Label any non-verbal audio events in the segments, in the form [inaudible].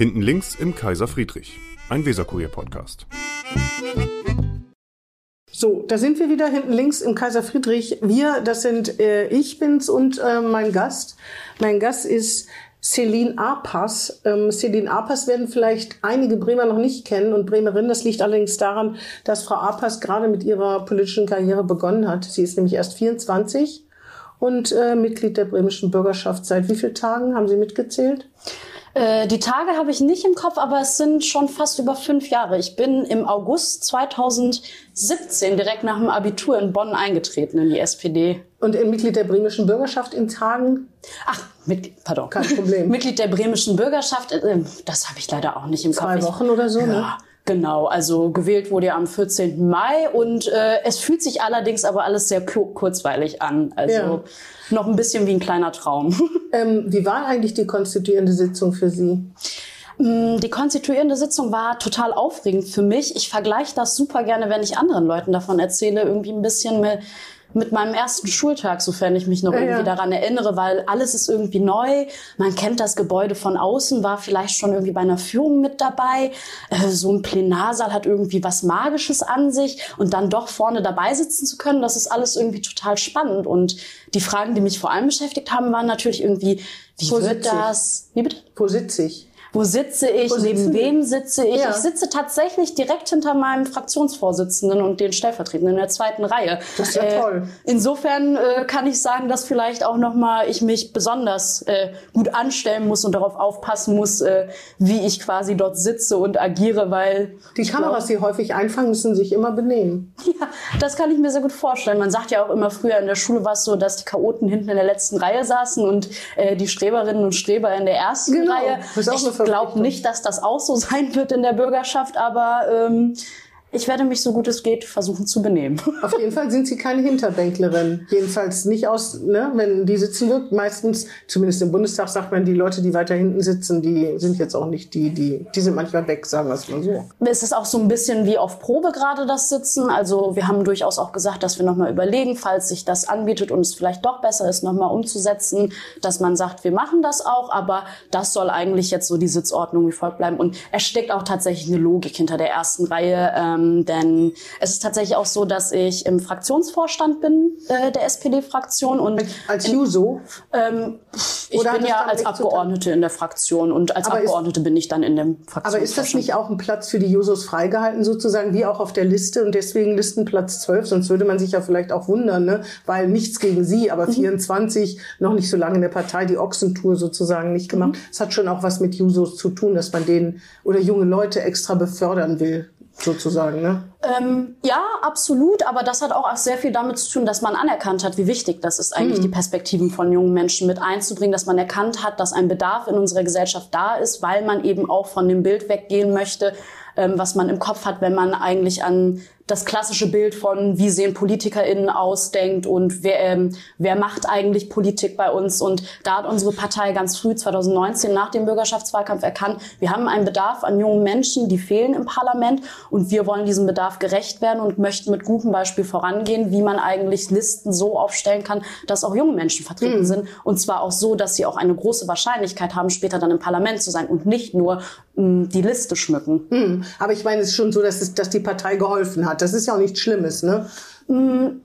Hinten links im Kaiser Friedrich, ein Weserkurier-Podcast. So, da sind wir wieder hinten links im Kaiser Friedrich. Wir, das sind äh, ich bin's und äh, mein Gast. Mein Gast ist Celine Apas. Ähm, Celine Apas werden vielleicht einige Bremer noch nicht kennen und Bremerinnen. Das liegt allerdings daran, dass Frau Apas gerade mit ihrer politischen Karriere begonnen hat. Sie ist nämlich erst 24 und äh, Mitglied der bremischen Bürgerschaft. Seit wie vielen Tagen haben Sie mitgezählt? Äh, die Tage habe ich nicht im Kopf, aber es sind schon fast über fünf Jahre. Ich bin im August 2017 direkt nach dem Abitur in Bonn eingetreten in die SPD. Und Mitglied der bremischen Bürgerschaft in Tagen? Ach, mit, pardon. Kein Problem. [laughs] Mitglied der bremischen Bürgerschaft, äh, das habe ich leider auch nicht im Zwei Kopf. Wochen oder so, ja. ne? Genau, also gewählt wurde ja am 14. Mai und äh, es fühlt sich allerdings aber alles sehr kurzweilig an. Also Ja. noch ein bisschen wie ein kleiner Traum. [laughs] Ähm, wie war eigentlich die konstituierende Sitzung für Sie? Mm, Die konstituierende Sitzung war total aufregend für mich. Ich vergleiche das super gerne, wenn ich anderen Leuten davon erzähle, irgendwie ein bisschen mit, mit meinem ersten Schultag, sofern ich mich noch irgendwie ja. daran erinnere, weil alles ist irgendwie neu. Man kennt das Gebäude von außen, war vielleicht schon irgendwie bei einer Führung mit dabei. Äh, So ein Plenarsaal hat irgendwie was Magisches an sich und dann doch vorne dabei sitzen zu können, das ist alles irgendwie total spannend. Und die Fragen, die mich vor allem beschäftigt haben, waren natürlich irgendwie, wie Wo wird das? Wie bitte? Wo sitze ich? Wo sitze ich? Wo Neben wem sitze ich? Ja. Ich sitze tatsächlich direkt hinter meinem Fraktionsvorsitzenden und den Stellvertretenden in der zweiten Reihe. Das ist ja toll. Insofern äh, kann ich sagen, dass vielleicht auch noch mal ich mich besonders äh, gut anstellen muss und darauf aufpassen muss, äh, wie ich quasi dort sitze und agiere, weil Die Kameras, die häufig einfangen, müssen sich immer benehmen. ja, das kann ich mir sehr gut vorstellen. Man sagt ja auch immer, früher in der Schule war es so, dass die Chaoten hinten in der letzten Reihe saßen und äh, die Streberinnen und Streber in der ersten Genau, Reihe. das ist auch eine Ich glaube nicht, dass das auch so [laughs] sein wird in der Bürgerschaft, aber ähm, ich werde mich so gut es geht versuchen zu benehmen. [laughs] Auf jeden Fall sind sie keine Hinterbänklerin. Jedenfalls nicht aus, ne, wenn die sitzen wird. Meistens, zumindest im Bundestag, sagt man, die Leute, die weiter hinten sitzen, die sind jetzt auch nicht die, die, die sind manchmal weg, sagen wir es mal so. Es ist auch so ein bisschen wie auf Probe gerade das Sitzen. Also wir haben durchaus auch gesagt, dass wir nochmal überlegen, falls sich das anbietet und es vielleicht doch besser ist, nochmal umzusetzen, dass man sagt, wir machen das auch, aber das soll eigentlich jetzt so die Sitzordnung wie folgt bleiben. Und es steckt auch tatsächlich eine Logik hinter der ersten Reihe, ähm, denn es ist tatsächlich auch so, dass ich im Fraktionsvorstand bin äh, der SPD-Fraktion und Als Juso. ähm, ich bin ja als? Abgeordnete in der Fraktion und als Aber ist- Abgeordnete bin ich dann in dem Fraktionsvorstand. Aber ist das nicht auch ein Platz für die Jusos freigehalten, sozusagen, wie auch auf der Liste und deswegen Listenplatz 12? Sonst würde man sich ja vielleicht auch wundern, ne? weil nichts gegen sie, aber 24, noch nicht so lange in der Partei, die Ochsentour sozusagen nicht gemacht. Es hat schon auch was mit Jusos zu tun, dass man denen oder junge Leute extra befördern will, sozusagen. Ne? Ähm, ja, absolut, aber das hat auch sehr viel damit zu tun, dass man anerkannt hat, wie wichtig das ist, eigentlich die Perspektiven von jungen Menschen mit einzubringen, dass man erkannt hat, dass ein Bedarf in unserer Gesellschaft da ist, weil man eben auch von dem Bild weggehen möchte, ähm, was man im Kopf hat, wenn man eigentlich an das klassische Bild von, wie sehen PolitikerInnen aus, denkt und wer, ähm, wer macht eigentlich Politik bei uns. Und da hat unsere Partei ganz früh, 2019, nach dem Bürgerschaftswahlkampf erkannt, wir haben einen Bedarf an jungen Menschen, die fehlen im Parlament und wir wollen diesem Bedarf gerecht werden und möchten mit gutem Beispiel vorangehen, wie man eigentlich Listen so aufstellen kann, dass auch junge Menschen vertreten sind. Und zwar auch so, dass sie auch eine große Wahrscheinlichkeit haben, später dann im Parlament zu sein und nicht nur mh, die Liste schmücken. Hm. Aber ich meine, es ist schon so, dass, es, dass die Partei geholfen hat. Das ist ja auch nichts Schlimmes, ne?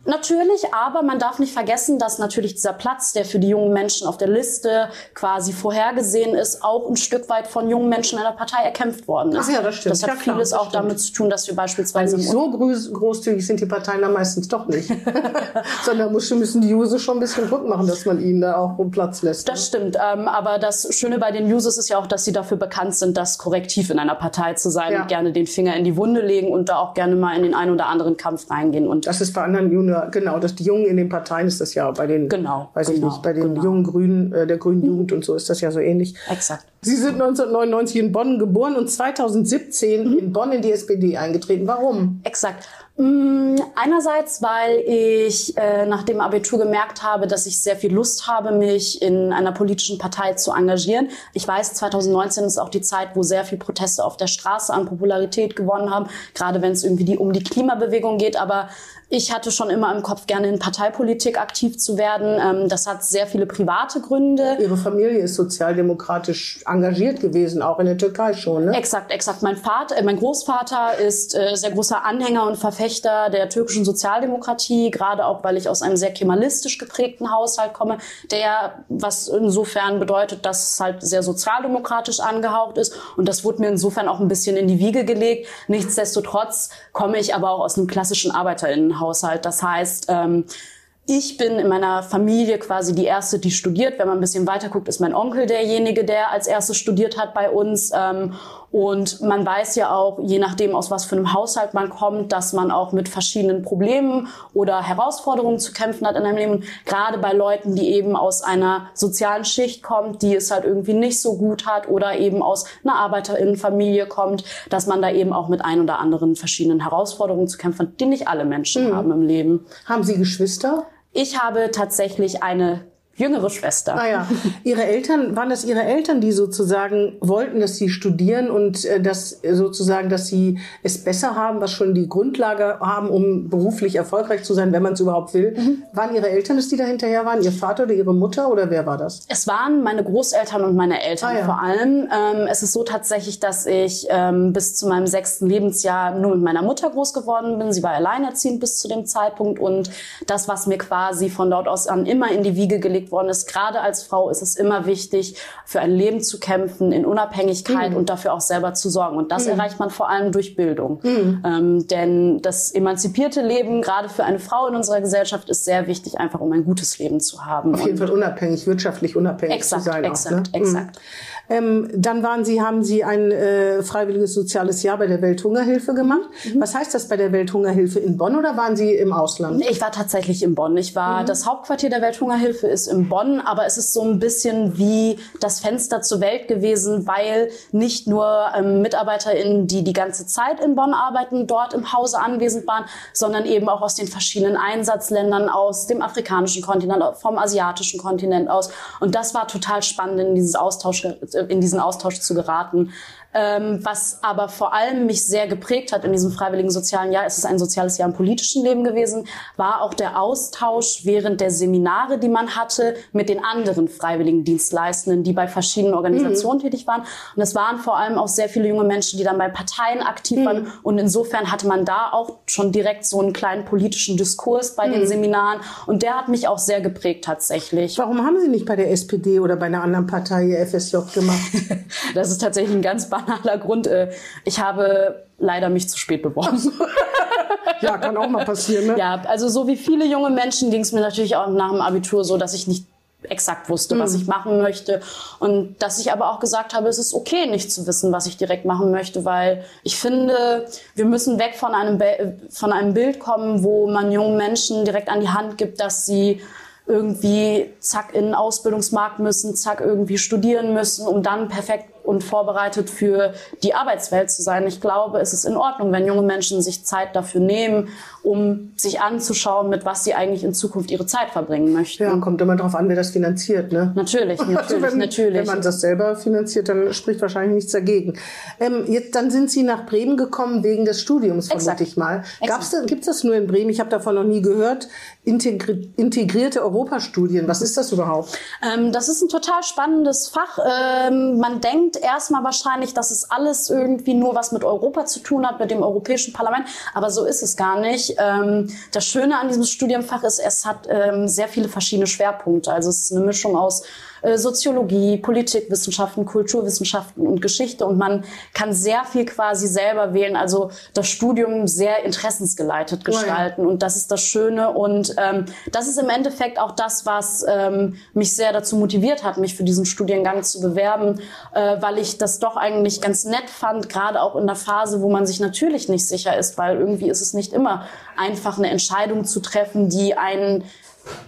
Natürlich, aber man darf nicht vergessen, dass natürlich dieser Platz, der für die jungen Menschen auf der Liste quasi vorhergesehen ist, auch ein Stück weit von jungen Menschen in der Partei erkämpft worden ist. Ach ja, das stimmt. Das hat Ja, klar, vieles das auch stimmt. damit zu tun, dass wir beispielsweise im so groß, großzügig sind die Parteien da meistens doch nicht. [laughs] [laughs] Sondern muss, müssen die Jusos schon ein bisschen Druck machen, dass man ihnen da auch Platz lässt. ne? Das stimmt. Ähm, aber das Schöne bei den Users ist ja auch, dass sie dafür bekannt sind, das korrektiv in einer Partei zu sein Ja. und gerne den Finger in die Wunde legen und da auch gerne mal in den einen oder anderen Kampf reingehen. Und Das ist bei anderen Junior, genau, dass die Jungen in den Parteien ist das ja bei den, Genau, weiß ich genau, nicht, bei den genau. jungen Grünen, äh, der Grünen Jugend und so ist das ja so ähnlich. exakt. Sie sind 1999 in Bonn geboren und 2017 Mhm. in Bonn in die SPD eingetreten. Warum? Exakt. Mm, einerseits, weil ich äh, nach dem Abitur gemerkt habe, dass ich sehr viel Lust habe, mich in einer politischen Partei zu engagieren. Ich weiß, 2019 ist auch die Zeit, wo sehr viel Proteste auf der Straße an Popularität gewonnen haben, gerade wenn es irgendwie die, um die Klimabewegung geht. Aber ich hatte schon immer im Kopf, gerne in Parteipolitik aktiv zu werden. Ähm, das hat sehr viele private Gründe. Ihre Familie ist sozialdemokratisch engagiert gewesen, auch in der Türkei schon, ne? Exakt, exakt. Mein Vater, äh, mein Großvater ist äh, sehr großer Anhänger und Verfechter der türkischen Sozialdemokratie, gerade auch, weil ich aus einem sehr kemalistisch geprägten Haushalt komme, der, was insofern bedeutet, dass es halt sehr sozialdemokratisch angehaucht ist. Und das wurde mir insofern auch ein bisschen in die Wiege gelegt. Nichtsdestotrotz komme ich aber auch aus einem klassischen ArbeiterInnen Haushalt. Das heißt, ähm, ich bin in meiner Familie quasi die erste, die studiert. Wenn man ein bisschen weiter guckt, ist mein Onkel derjenige, der als erstes studiert hat bei uns. Ähm, und man weiß ja auch, je nachdem, aus was für einem Haushalt man kommt, dass man auch mit verschiedenen Problemen oder Herausforderungen zu kämpfen hat in einem Leben. gerade bei Leuten, die eben aus einer sozialen Schicht kommt, die es halt irgendwie nicht so gut hat oder eben aus einer Arbeiterinnenfamilie kommt, dass man da eben auch mit ein oder anderen verschiedenen Herausforderungen zu kämpfen hat, die nicht alle Menschen mhm. haben im Leben. Haben Sie Geschwister? Ich habe tatsächlich eine jüngere Schwester. Ah ja. Ihre Eltern, waren das Ihre Eltern, die sozusagen wollten, dass Sie studieren und äh, dass sozusagen, dass Sie es besser haben, was schon die Grundlage haben, um beruflich erfolgreich zu sein, wenn man es überhaupt will? Mhm. Waren Ihre Eltern es, die da hinterher waren? Ihr Vater oder Ihre Mutter oder wer war das? Es waren meine Großeltern und meine Eltern ah, ja. vor allem. Ähm, es ist so tatsächlich, dass ich ähm, bis zu meinem sechsten Lebensjahr nur mit meiner Mutter groß geworden bin. Sie war alleinerziehend bis zu dem Zeitpunkt und das, was mir quasi von dort aus an immer in die Wiege gelegt worden ist. Gerade als Frau ist es immer wichtig, für ein Leben zu kämpfen, in Unabhängigkeit mhm. und dafür auch selber zu sorgen. Und das mhm. erreicht man vor allem durch Bildung. Mhm. Ähm, denn das emanzipierte Leben, gerade für eine Frau in unserer Gesellschaft, ist sehr wichtig, einfach um ein gutes Leben zu haben. Auf jeden Fall unabhängig, wirtschaftlich unabhängig exakt, zu sein. Exakt, auch, ne? exakt. Ähm, dann waren Sie, haben Sie ein äh, freiwilliges soziales Jahr bei der Welthungerhilfe gemacht. Mhm. Was heißt das bei der Welthungerhilfe in Bonn oder waren Sie im Ausland? Ich war tatsächlich in Bonn. Ich war, mhm. das Hauptquartier der Welthungerhilfe ist in Bonn, aber es ist so ein bisschen wie das Fenster zur Welt gewesen, weil nicht nur ähm, MitarbeiterInnen, die die ganze Zeit in Bonn arbeiten, dort im Hause anwesend waren, sondern eben auch aus den verschiedenen Einsatzländern, aus dem afrikanischen Kontinent, vom asiatischen Kontinent aus. Und das war total spannend, in dieses Austausch in diesen Austausch zu geraten. Ähm, was aber vor allem mich sehr geprägt hat in diesem freiwilligen sozialen Jahr, ist es ein soziales Jahr im politischen Leben gewesen, war auch der Austausch während der Seminare, die man hatte, mit den anderen freiwilligen Dienstleistenden, die bei verschiedenen Organisationen mhm. tätig waren. Und es waren vor allem auch sehr viele junge Menschen, die dann bei Parteien aktiv mhm. waren. Und insofern hatte man da auch schon direkt so einen kleinen politischen Diskurs bei mhm. den Seminaren. Und der hat mich auch sehr geprägt tatsächlich. Warum haben Sie nicht bei der SPD oder bei einer anderen Partei FSJ gemacht? [laughs] das ist tatsächlich ein ganz banaler Grund. Äh, ich habe leider mich zu spät beworben. [laughs] ja, kann auch mal passieren, ne? Ja, also so wie viele junge Menschen ging es mir natürlich auch nach dem Abitur so, dass ich nicht exakt wusste, was mhm. ich machen möchte. Und dass ich aber auch gesagt habe, es ist okay, nicht zu wissen, was ich direkt machen möchte, weil ich finde, wir müssen weg von einem, Be von einem Bild kommen, wo man jungen Menschen direkt an die Hand gibt, dass sie irgendwie zack in den Ausbildungsmarkt müssen, zack irgendwie studieren müssen, um dann perfekt und vorbereitet für die Arbeitswelt zu sein. Ich glaube, es ist in Ordnung, wenn junge Menschen sich Zeit dafür nehmen, um sich anzuschauen, mit was sie eigentlich in Zukunft ihre Zeit verbringen möchten. Ja, kommt immer darauf an, wer das finanziert, ne? Natürlich, [laughs] natürlich, also wenn, natürlich. Wenn man das selber finanziert, dann spricht wahrscheinlich nichts dagegen. Ähm, jetzt, dann sind Sie nach Bremen gekommen wegen des Studiums, vermute ich mal. Da, gibt's das nur in Bremen? Ich habe davon noch nie gehört. Integri integrierte Europastudien, was ist das überhaupt? Ähm, das ist ein total spannendes Fach. Ähm, man denkt erstmal wahrscheinlich, dass es alles irgendwie nur was mit Europa zu tun hat, mit dem Europäischen Parlament. Aber so ist es gar nicht. Ähm, das Schöne an diesem Studienfach ist, es hat ähm, sehr viele verschiedene Schwerpunkte. Also es ist eine Mischung aus Soziologie, Politikwissenschaften, Kulturwissenschaften und Geschichte. Und man kann sehr viel quasi selber wählen, also das Studium sehr interessensgeleitet gestalten. Oh ja. Und das ist das Schöne. Und ähm, das ist im Endeffekt auch das, was ähm, mich sehr dazu motiviert hat, mich für diesen Studiengang zu bewerben, äh, weil ich das doch eigentlich ganz nett fand, gerade auch in der Phase, wo man sich natürlich nicht sicher ist, weil irgendwie ist es nicht immer einfach, eine Entscheidung zu treffen, die einen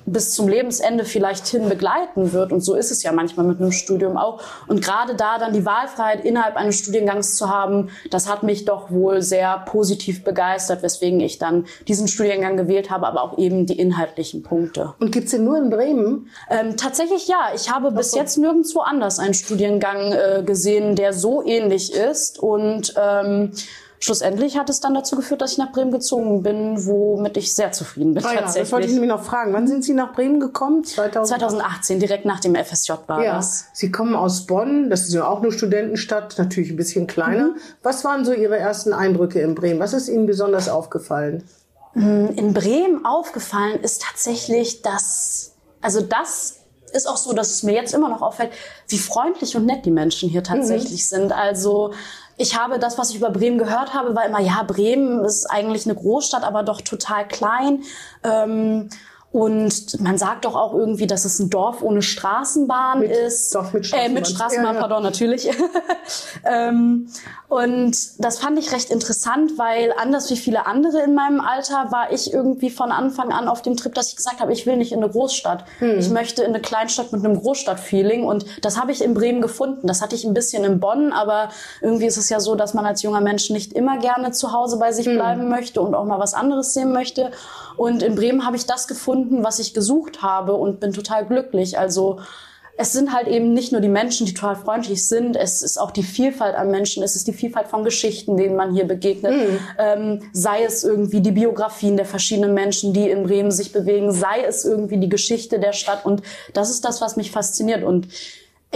bis zum Lebensende vielleicht hin begleiten wird. Und so ist es ja manchmal mit einem Studium auch. Und gerade da dann die Wahlfreiheit innerhalb eines Studiengangs zu haben, das hat mich doch wohl sehr positiv begeistert, weswegen ich dann diesen Studiengang gewählt habe, aber auch eben die inhaltlichen Punkte. Und gibt's den nur in Bremen? Ähm, tatsächlich ja. Ich habe bis jetzt nirgendwo anders einen Studiengang äh, gesehen, der so ähnlich ist. Und ähm, schlussendlich hat es dann dazu geführt, dass ich nach Bremen gezogen bin, womit ich sehr zufrieden bin. Ah ja, tatsächlich. das wollte ich nämlich noch fragen. Wann sind Sie nach Bremen gekommen? 2000? 2018, direkt nach dem FSJ war Ja, das. Sie kommen aus Bonn, das ist ja auch eine Studentenstadt, natürlich ein bisschen kleiner. Was waren so Ihre ersten Eindrücke in Bremen? Was ist Ihnen besonders aufgefallen? In Bremen aufgefallen ist tatsächlich, dass, also das ist auch so, dass es mir jetzt immer noch auffällt, wie freundlich und nett die Menschen hier tatsächlich sind. Also ich habe das, was ich über Bremen gehört habe, war immer, ja, Bremen ist eigentlich eine Großstadt, aber doch total klein. Ähm, und man sagt doch auch irgendwie, dass es ein Dorf ohne Straßenbahn Mit- ist. Dorf mit Äh, Straßenbahn. mit Straßenbahn, Ja, ja. pardon, natürlich. [laughs] ähm, und das fand ich recht interessant, weil anders wie viele andere in meinem Alter war ich irgendwie von Anfang an auf dem Trip, dass ich gesagt habe, ich will nicht in eine Großstadt. Hm. Ich möchte in eine Kleinstadt mit einem Großstadtfeeling. Und das habe ich in Bremen gefunden. Das hatte ich ein bisschen in Bonn, aber irgendwie ist es ja so, dass man als junger Mensch nicht immer gerne zu Hause bei sich Hm. bleiben möchte und auch mal was anderes sehen möchte. Und in Bremen habe ich das gefunden, was ich gesucht habe und bin total glücklich. Also es sind halt eben nicht nur die Menschen, die total freundlich sind, es ist auch die Vielfalt an Menschen, es ist die Vielfalt von Geschichten, denen man hier begegnet. Ähm, sei es irgendwie die Biografien der verschiedenen Menschen, die in Bremen sich bewegen, sei es irgendwie die Geschichte der Stadt. Und das ist das, was mich fasziniert. Und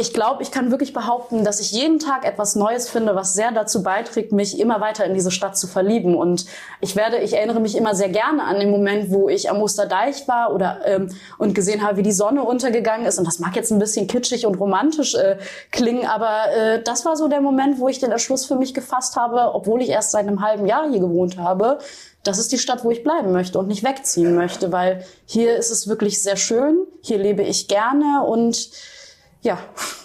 ich glaube, ich kann wirklich behaupten, dass ich jeden Tag etwas Neues finde, was sehr dazu beiträgt, mich immer weiter in diese Stadt zu verlieben. Und ich werde, ich erinnere mich immer sehr gerne an den Moment, wo ich am Osterdeich war oder ähm, und gesehen habe, wie die Sonne untergegangen ist. Und das mag jetzt ein bisschen kitschig und romantisch äh, klingen, aber äh, das war so der Moment, wo ich den Entschluss für mich gefasst habe, obwohl ich erst seit einem halben Jahr hier gewohnt habe. Das ist die Stadt, wo ich bleiben möchte und nicht wegziehen möchte, weil hier ist es wirklich sehr schön. Hier lebe ich gerne und ja,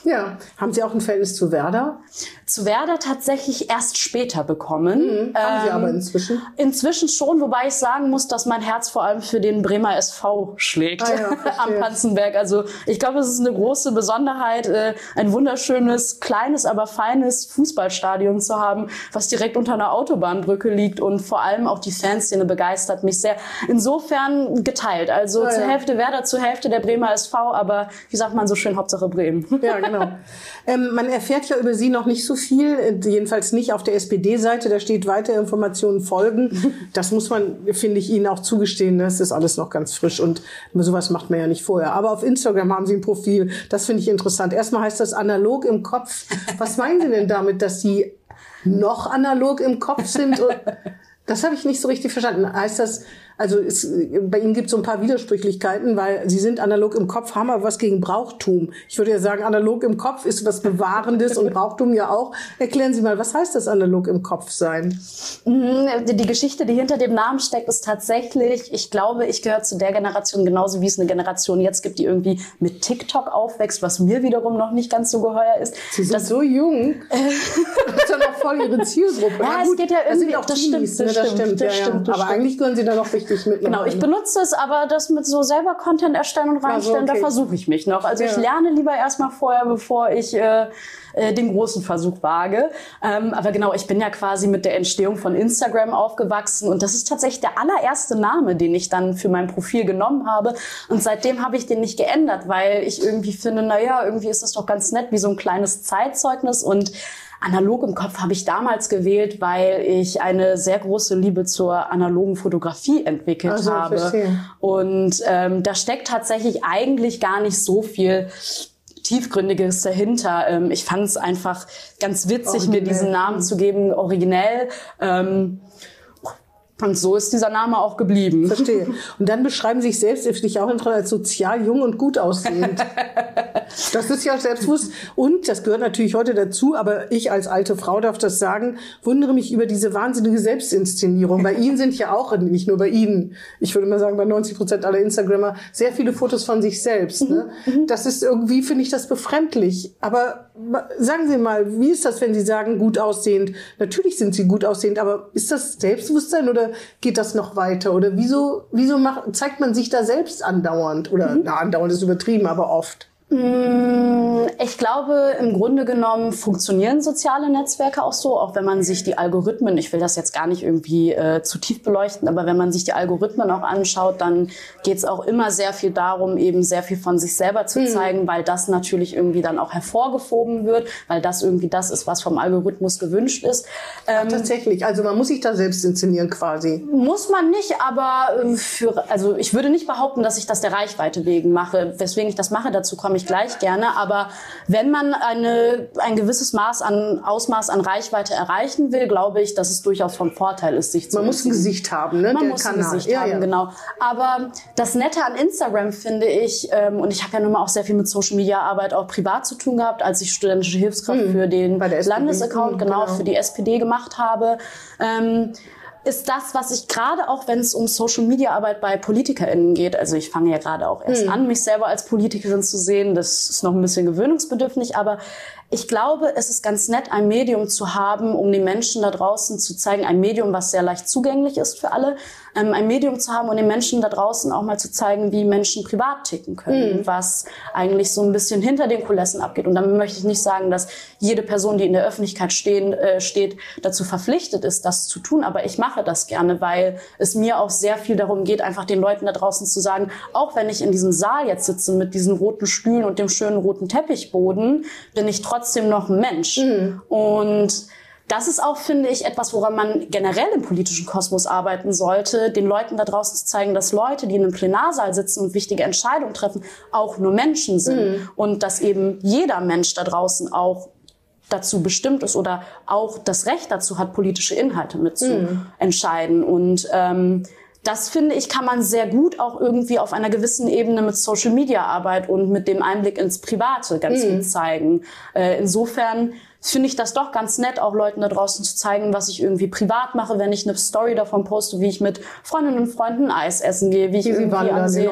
Ja, haben Sie auch ein Verhältnis zu Werder? Zu Werder tatsächlich erst später bekommen. Haben Sie Ähm, aber inzwischen? Inzwischen schon, wobei ich sagen muss, dass mein Herz vor allem für den Bremer SV schlägt Ah ja, [laughs] am Panzenberg. Also ich glaube, es ist eine große Besonderheit, äh, ein wunderschönes, kleines, aber feines Fußballstadion zu haben, was direkt unter einer Autobahnbrücke liegt und vor allem auch die Fanszene begeistert mich sehr. Insofern geteilt. Also Ah zur ja. Hälfte Werder, zur Hälfte der Bremer SV, aber wie sagt man so schön, Hauptsache Bremen. Ja, genau. [laughs] ähm, man erfährt ja über Sie noch nicht so viel, äh, jedenfalls nicht auf der SPD-Seite. Da steht weitere Informationen folgen. [laughs] Das muss man, finde ich, Ihnen auch zugestehen. Das ist alles noch ganz frisch und sowas macht man ja nicht vorher. Aber auf Instagram haben Sie ein Profil. Das finde ich interessant. Erstmal heißt das analog im Kopf. Was meinen Sie denn damit, dass Sie noch analog im Kopf sind? [laughs] Das habe ich nicht so richtig verstanden. Heißt das, also es, bei Ihnen gibt es so ein paar Widersprüchlichkeiten, weil Sie sind analog im Kopf, haben aber was gegen Brauchtum. Ich würde ja sagen, analog im Kopf ist was Bewahrendes und Brauchtum ja auch. Erklären Sie mal, was heißt das analog im Kopf sein? Mhm, Die Geschichte, die hinter dem Namen steckt, ist tatsächlich, ich glaube, ich gehöre zu der Generation, genauso wie es eine Generation jetzt gibt, die irgendwie mit TikTok aufwächst, was mir wiederum noch nicht ganz so geheuer ist. Sie sind so jung. [laughs] das ist ja noch voll Ihre Zielgruppe. Ja, Na es geht ja das sind irgendwie- auch das Teenies, stimmt, ne? das das stimmt, stimmt. das ja, ja. stimmt, das aber stimmt. eigentlich gehören Sie da noch richtig mit. Genau, ich benutze es, aber das mit so selber Content erstellen und reinstellen, okay. da versuche ich mich noch. Also ich Ja. lerne lieber erstmal vorher, bevor ich äh, äh, den großen Versuch wage. Ähm, aber genau, ich bin ja quasi mit der Entstehung von Instagram aufgewachsen und das ist tatsächlich der allererste Name, den ich dann für mein Profil genommen habe. Und seitdem habe ich den nicht geändert, weil ich irgendwie finde, naja, irgendwie ist das doch ganz nett, wie so ein kleines Zeitzeugnis und Analog im Kopf habe ich damals gewählt, weil ich eine sehr große Liebe zur analogen Fotografie entwickelt Ach so, habe. verstehe. Und ähm, da steckt tatsächlich eigentlich gar nicht so viel tiefgründiges dahinter. Ähm, ich fand es einfach ganz witzig, mir Originell. diesen Namen zu geben, originell. Ähm, und so ist dieser Name auch geblieben. Verstehe. [laughs] Und dann beschreiben Sie sich selbst, ich auch als sozial jung und gut aussehend. [laughs] Das ist ja selbstbewusst. Und das gehört natürlich heute dazu, aber ich als alte Frau darf das sagen, wundere mich über diese wahnsinnige Selbstinszenierung. Bei Ihnen sind ja auch, nicht nur bei Ihnen, ich würde mal sagen, bei 90 Prozent aller Instagrammer, sehr viele Fotos von sich selbst. Ne? Das ist irgendwie, finde ich das befremdlich. Aber sagen Sie mal, wie ist das, wenn Sie sagen, gut aussehend? Natürlich sind Sie gut aussehend, aber ist das Selbstbewusstsein oder oder geht das noch weiter? Oder wieso, wieso macht, zeigt man sich da selbst andauernd? Oder mhm. na, andauernd ist übertrieben, aber oft. Mm, ich glaube, im Grunde genommen funktionieren soziale Netzwerke auch so, auch wenn man sich die Algorithmen, ich will das jetzt gar nicht irgendwie äh, zu tief beleuchten, aber wenn man sich die Algorithmen auch anschaut, dann geht es auch immer sehr viel darum, eben sehr viel von sich selber zu mhm. zeigen, weil das natürlich irgendwie dann auch hervorgehoben wird, weil das irgendwie das ist, was vom Algorithmus gewünscht ist. Ähm, Ach, tatsächlich, also man muss sich da selbst inszenieren quasi. Muss man nicht, aber äh, für, also ich würde nicht behaupten, dass ich das der Reichweite wegen mache. Weswegen ich das mache, dazu komme ich gleich gerne. Aber wenn man eine, ein gewisses Maß an Ausmaß an Reichweite erreichen will, glaube ich, dass es durchaus von Vorteil ist, sich zu Man muss ein Gesicht haben, ne? Man Der muss Kanal. ein Gesicht ja, haben, ja. genau. Aber das Nette an Instagram finde ich, ähm, und ich habe ja nun mal auch sehr viel mit Social Media Arbeit auch privat zu tun gehabt, als ich studentische Hilfskraft hm, für den Landesaccount, genau, genau, für die SPD gemacht habe. Ähm, ist das, was ich gerade auch, wenn es um Social Media Arbeit bei PolitikerInnen geht, also ich fange ja gerade auch erst hm. an, mich selber als Politikerin zu sehen, das ist noch ein bisschen gewöhnungsbedürftig, aber ich glaube, es ist ganz nett, ein Medium zu haben, um den Menschen da draußen zu zeigen, ein Medium, was sehr leicht zugänglich ist für alle, ähm, ein Medium zu haben und den Menschen da draußen auch mal zu zeigen, wie Menschen privat ticken können, mhm. was eigentlich so ein bisschen hinter den Kulissen abgeht. Und damit möchte ich nicht sagen, dass jede Person, die in der Öffentlichkeit stehen, äh, steht, dazu verpflichtet ist, das zu tun. Aber ich mache das gerne, weil es mir auch sehr viel darum geht, einfach den Leuten da draußen zu sagen, auch wenn ich in diesem Saal jetzt sitze mit diesen roten Stühlen und dem schönen roten Teppichboden, bin ich trotzdem trotzdem noch ein Mensch. Mhm. Und das ist auch, finde ich, etwas, woran man generell im politischen Kosmos arbeiten sollte, den Leuten da draußen zu zeigen, dass Leute, die in einem Plenarsaal sitzen und wichtige Entscheidungen treffen, auch nur Menschen sind. Mhm. Und dass eben jeder Mensch da draußen auch dazu bestimmt ist oder auch das Recht dazu hat, politische Inhalte mitzuentscheiden. Mhm. Und ähm, das finde ich, kann man sehr gut auch irgendwie auf einer gewissen Ebene mit Social Media Arbeit und mit dem Einblick ins Private ganz mhm. gut zeigen. Äh, insofern finde ich das doch ganz nett, auch Leuten da draußen zu zeigen, was ich irgendwie privat mache, wenn ich eine Story davon poste, wie ich mit Freundinnen und Freunden Eis essen gehe, wie ich irgendwie wandern, am See,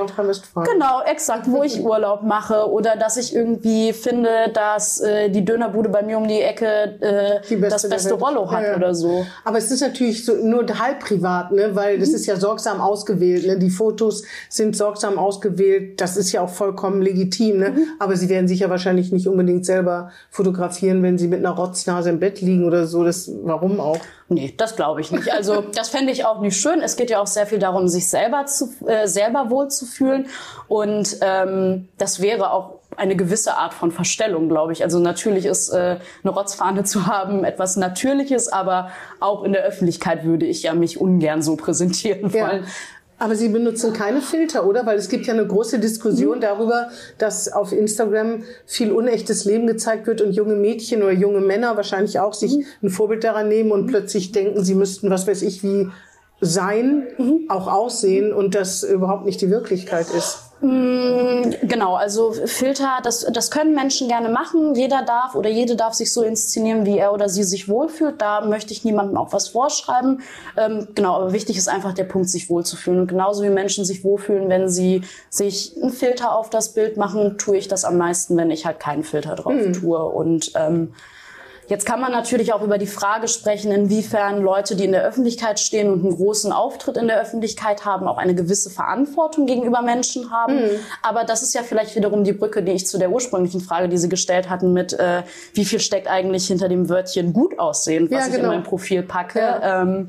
genau, exakt, wo ich [laughs] Urlaub mache oder dass ich irgendwie finde, dass äh, die Dönerbude bei mir um die Ecke äh, die beste das beste Rollo hat ja. oder so. Aber es ist natürlich so nur halb privat, ne, weil das mhm. ist ja sorgsam ausgewählt, ne? Die Fotos sind sorgsam ausgewählt, das ist ja auch vollkommen legitim, ne? Mhm. Aber sie werden sich ja wahrscheinlich nicht unbedingt selber fotografieren, wenn sie mit einer Rotznase im Bett liegen oder so. Das, warum auch? Nee, das glaube ich nicht. Also [laughs] das fände ich auch nicht schön. Es geht ja auch sehr viel darum, sich selber zu äh, selber wohlzufühlen. Und ähm, das wäre auch eine gewisse Art von Verstellung, glaube ich. Also natürlich ist äh, eine Rotzfahne zu haben etwas Natürliches, aber auch in der Öffentlichkeit würde ich ja mich ungern so präsentieren wollen. Ja. Aber Sie benutzen keine Filter, oder? Weil es gibt ja eine große Diskussion mhm. darüber, dass auf Instagram viel unechtes Leben gezeigt wird und junge Mädchen oder junge Männer wahrscheinlich auch sich mhm. ein Vorbild daran nehmen und plötzlich denken, sie müssten, was weiß ich, wie sein, mhm. auch aussehen und das überhaupt nicht die Wirklichkeit ist. Mm, genau, also Filter, das, das können Menschen gerne machen. Jeder darf oder jede darf sich so inszenieren, wie er oder sie sich wohlfühlt. Da möchte ich niemandem auch was vorschreiben. Ähm, genau, aber wichtig ist einfach der Punkt, sich wohlzufühlen. Und genauso wie Menschen sich wohlfühlen, wenn sie sich einen Filter auf das Bild machen, tue ich das am meisten, wenn ich halt keinen Filter drauf mhm. tue. Und ähm, Jetzt kann man natürlich auch über die Frage sprechen, inwiefern Leute, die in der Öffentlichkeit stehen und einen großen Auftritt in der Öffentlichkeit haben, auch eine gewisse Verantwortung gegenüber Menschen haben. Mhm. Aber das ist ja vielleicht wiederum die Brücke, die ich zu der ursprünglichen Frage, die Sie gestellt hatten, mit äh, wie viel steckt eigentlich hinter dem Wörtchen gut aussehen, was ja, genau. ich in genau. mein Profil packe. Ja. Ähm,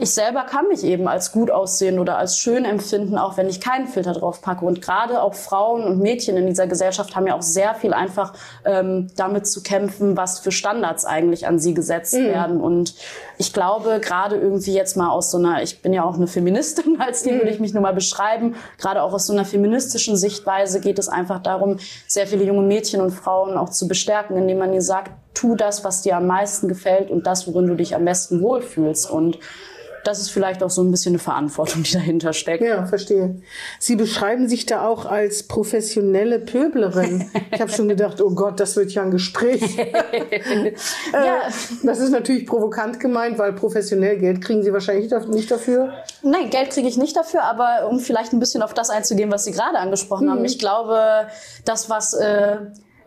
ich selber kann mich eben als gut aussehen oder als schön empfinden, auch wenn ich keinen Filter drauf packe. Und gerade auch Frauen und Mädchen in dieser Gesellschaft haben ja auch sehr viel einfach ähm, damit zu kämpfen, was für Standards eigentlich an sie gesetzt mhm. werden. Und ich glaube, gerade irgendwie jetzt mal aus so einer, ich bin ja auch eine Feministin, [laughs] als die mhm. würde ich mich nur mal beschreiben, gerade auch aus so einer feministischen Sichtweise geht es einfach darum, sehr viele junge Mädchen und Frauen auch zu bestärken, indem man ihnen sagt, tu das, was dir am meisten gefällt und das, worin du dich am besten wohlfühlst. Und das ist vielleicht auch so ein bisschen eine Verantwortung, die dahinter steckt. Ja, verstehe. Sie beschreiben sich da auch als professionelle Pöblerin. Ich habe schon gedacht, oh Gott, das wird ja ein Gespräch. [laughs] Äh, ja. das ist natürlich provokant gemeint, weil professionell Geld kriegen Sie wahrscheinlich nicht dafür. Nein, Geld kriege ich nicht dafür, aber um vielleicht ein bisschen auf das einzugehen, was Sie gerade angesprochen mhm. haben. Ich glaube, das, was... Äh,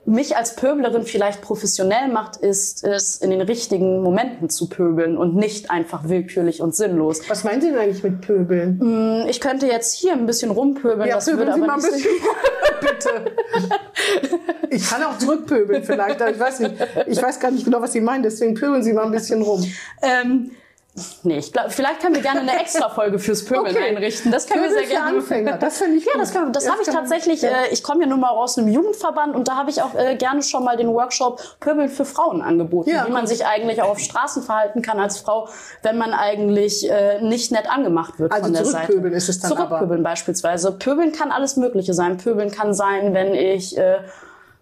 mich als Pöblerin vielleicht professionell macht, ist es, in den richtigen Momenten zu pöbeln und nicht einfach willkürlich und sinnlos. Was meinen Sie denn eigentlich mit Pöbeln? Ich könnte jetzt hier ein bisschen rumpöbeln, Ja, das pöbeln würde Sie aber mal ein bisschen. [laughs] Bitte. Ich kann auch zurückpöbeln vielleicht, aber ich weiß nicht. Ich weiß gar nicht genau, was Sie meinen, deswegen pöbeln Sie mal ein bisschen rum. Ähm, nee, ich glaube, vielleicht können wir gerne eine extra Folge fürs Pöbeln Okay. einrichten. Das können wir sehr Pöbeln gerne. Anfänger, das finde ich Ja, gut. das, können, das Das habe ich kann tatsächlich. ja. Äh, ich komme ja nun mal aus einem Jugendverband und da habe ich auch äh, gerne schon mal den Workshop Pöbeln für Frauen angeboten, Ja, wie man sich eigentlich auch auf Straßen verhalten kann als Frau, wenn man eigentlich äh, nicht nett angemacht wird Also von der Seite. zurückpöbeln ist es dann aber. Zurückpöbeln beispielsweise. Pöbeln kann alles Mögliche sein. Pöbeln kann sein, wenn ich äh,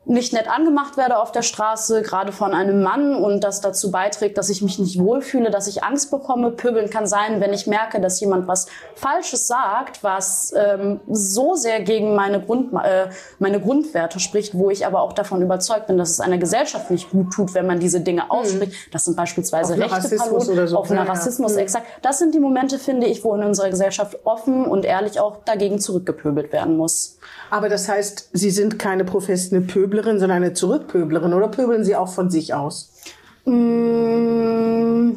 nicht nett angemacht werde auf der Straße, gerade von einem Mann und das dazu beiträgt, dass ich mich nicht wohlfühle, dass ich Angst bekomme. Pöbeln kann sein, wenn ich merke, dass jemand was Falsches sagt, was ähm, so sehr gegen meine, Grund, äh, meine Grundwerte spricht, wo ich aber auch davon überzeugt bin, dass es einer Gesellschaft nicht gut tut, wenn man diese Dinge ausspricht. Das sind beispielsweise Auf einer rechte Rassismus Parolen, oder so. auf einer Ja, ja. Rassismus, Mhm. exakt. Das sind die Momente, finde ich, wo in unserer Gesellschaft offen und ehrlich auch dagegen zurückgepöbelt werden muss. Aber das heißt, Sie sind keine professionelle Pöblerin, sondern eine Zurückpöblerin oder pöbeln Sie auch von sich aus? Mm,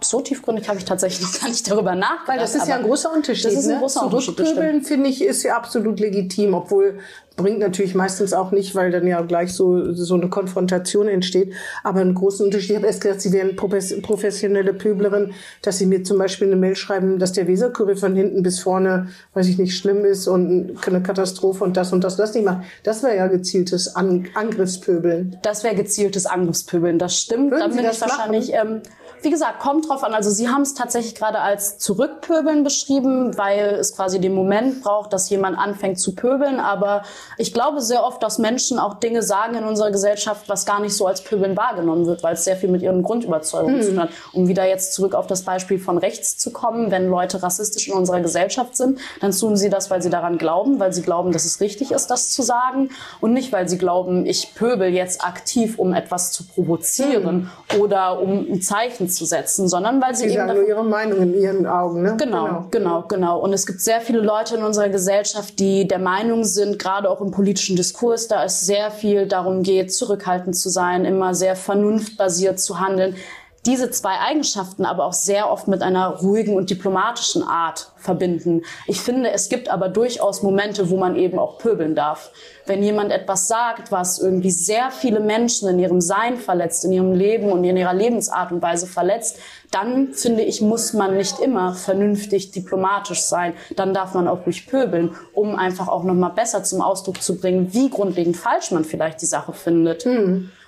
So tiefgründig habe ich tatsächlich noch gar nicht darüber nachgedacht. Weil das ist ja ein großer Unterschied. Das ist ein ne? großer Unterschied, das Zurückpöbeln, finde ich, ist ja absolut legitim, obwohl bringt natürlich meistens auch nicht, weil dann ja gleich so, so eine Konfrontation entsteht. Aber einen großen Unterschied. Ich habe erst gedacht, Sie wären profes- professionelle Pöblerin, dass Sie mir zum Beispiel eine Mail schreiben, dass der Weserkurier von hinten bis vorne, weiß ich nicht, schlimm ist und eine Katastrophe und das und das, das nicht macht. Das wäre ja gezieltes An Angriffspöbeln. Das wäre gezieltes Angriffspöbeln, das stimmt. Würden Dann Sie bin das ich wahrscheinlich, ähm, wie gesagt, kommt drauf an. Also Sie haben es tatsächlich gerade als Zurückpöbeln beschrieben, weil es quasi den Moment braucht, dass jemand anfängt zu pöbeln. Aber ich glaube sehr oft, dass Menschen auch Dinge sagen in unserer Gesellschaft, was gar nicht so als Pöbeln wahrgenommen wird, weil es sehr viel mit ihren Grundüberzeugungen zu tun hat. Um wieder jetzt zurück auf das Beispiel von rechts zu kommen, wenn Leute rassistisch in unserer Gesellschaft sind, dann tun sie das, weil sie daran glauben, weil sie glauben, dass es richtig ist, das zu sagen und nicht, weil sie glauben, ich pöbel jetzt aktiv, um etwas zu provozieren oder um ein Zeichen zu setzen, sondern weil sie, Sie eben sagen nur Ihre Meinung in Ihren Augen, ne? Genau, genau, genau. Und es gibt sehr viele Leute in unserer Gesellschaft, die der Meinung sind, gerade auch im politischen Diskurs, da es sehr viel darum geht, zurückhaltend zu sein, immer sehr vernunftbasiert zu handeln. Diese zwei Eigenschaften aber auch sehr oft mit einer ruhigen und diplomatischen Art verbinden. Ich finde, es gibt aber durchaus Momente, wo man eben auch pöbeln darf. Wenn jemand etwas sagt, was irgendwie sehr viele Menschen in ihrem Sein verletzt, in ihrem Leben und in ihrer Lebensart und Weise verletzt, dann finde ich, muss man nicht immer vernünftig diplomatisch sein. Dann darf man auch ruhig pöbeln, um einfach auch nochmal besser zum Ausdruck zu bringen, wie grundlegend falsch man vielleicht die Sache findet.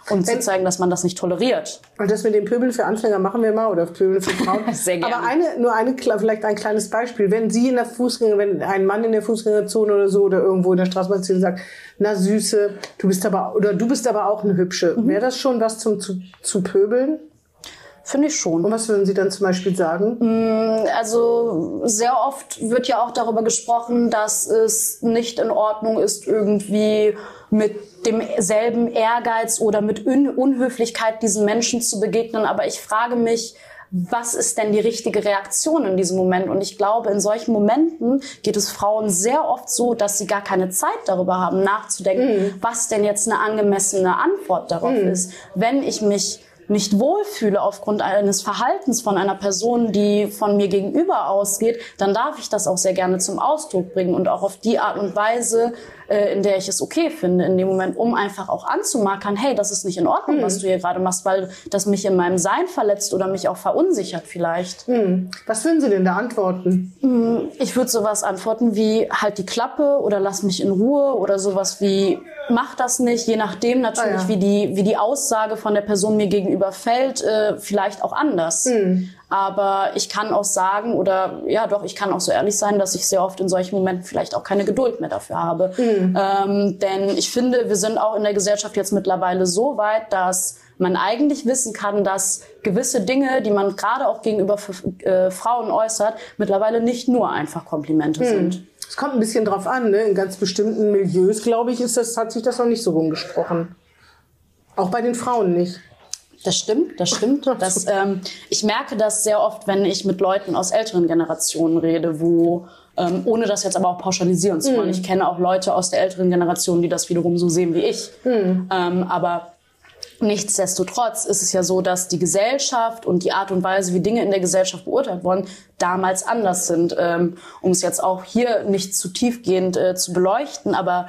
Und zu zeigen, dass man das nicht toleriert. Und das mit dem Pöbeln für Anfänger machen wir mal oder Pöbeln für Frauen. [laughs] Sehr gerne. Aber eine, nur eine, vielleicht ein kleines Beispiel. Wenn Sie in der Fußgänger, wenn ein Mann in der Fußgängerzone oder so oder irgendwo in der Straßenbahn sagt, na Süße, du bist aber, oder du bist aber auch eine Hübsche. Mhm. Wäre das schon was zum, zu, zu pöbeln? Finde ich schon. Und was würden Sie dann zum Beispiel sagen? Also sehr oft wird ja auch darüber gesprochen, dass es nicht in Ordnung ist, irgendwie mit demselben Ehrgeiz oder mit Un Unhöflichkeit diesen Menschen zu begegnen. Aber ich frage mich, was ist denn die richtige Reaktion in diesem Moment? Und ich glaube, in solchen Momenten geht es Frauen sehr oft so, dass sie gar keine Zeit darüber haben, nachzudenken, was denn jetzt eine angemessene Antwort darauf ist. Wenn ich mich nicht wohlfühle aufgrund eines Verhaltens von einer Person, die von mir gegenüber ausgeht, dann darf ich das auch sehr gerne zum Ausdruck bringen und auch auf die Art und Weise, äh, in der ich es okay finde, in dem Moment, um einfach auch anzumarkern, hey, das ist nicht in Ordnung, was du hier gerade machst, weil das mich in meinem Sein verletzt oder mich auch verunsichert vielleicht. Was würden Sie denn da antworten? Ich würde sowas antworten wie halt die Klappe oder lass mich in Ruhe oder sowas wie mach das nicht, je nachdem natürlich, Ah, ja. wie, die, wie die Aussage von der Person mir gegenüber fällt, äh, vielleicht auch anders. Hm. Aber ich kann auch sagen, oder ja doch, ich kann auch so ehrlich sein, dass ich sehr oft in solchen Momenten vielleicht auch keine Geduld mehr dafür habe. Hm. Ähm, denn ich finde, wir sind auch in der Gesellschaft jetzt mittlerweile so weit, dass man eigentlich wissen kann, dass gewisse Dinge, die man gerade auch gegenüber äh, Frauen äußert, mittlerweile nicht nur einfach Komplimente sind. Es kommt ein bisschen drauf an, ne? In ganz bestimmten Milieus, glaube ich, ist das, hat sich das noch nicht so rumgesprochen. Auch bei den Frauen nicht. Das stimmt, das stimmt. [laughs] Das, ähm, ich merke das sehr oft, wenn ich mit Leuten aus älteren Generationen rede, wo Ähm, ohne das jetzt aber auch pauschalisieren zu wollen. Mhm. Ich kenne auch Leute aus der älteren Generation, die das wiederum so sehen wie ich. Mhm. Ähm, aber Nichtsdestotrotz ist es ja so, dass die Gesellschaft und die Art und Weise, wie Dinge in der Gesellschaft beurteilt wurden, damals anders sind. Ähm, um es jetzt auch hier nicht zu tiefgehend äh, zu beleuchten, aber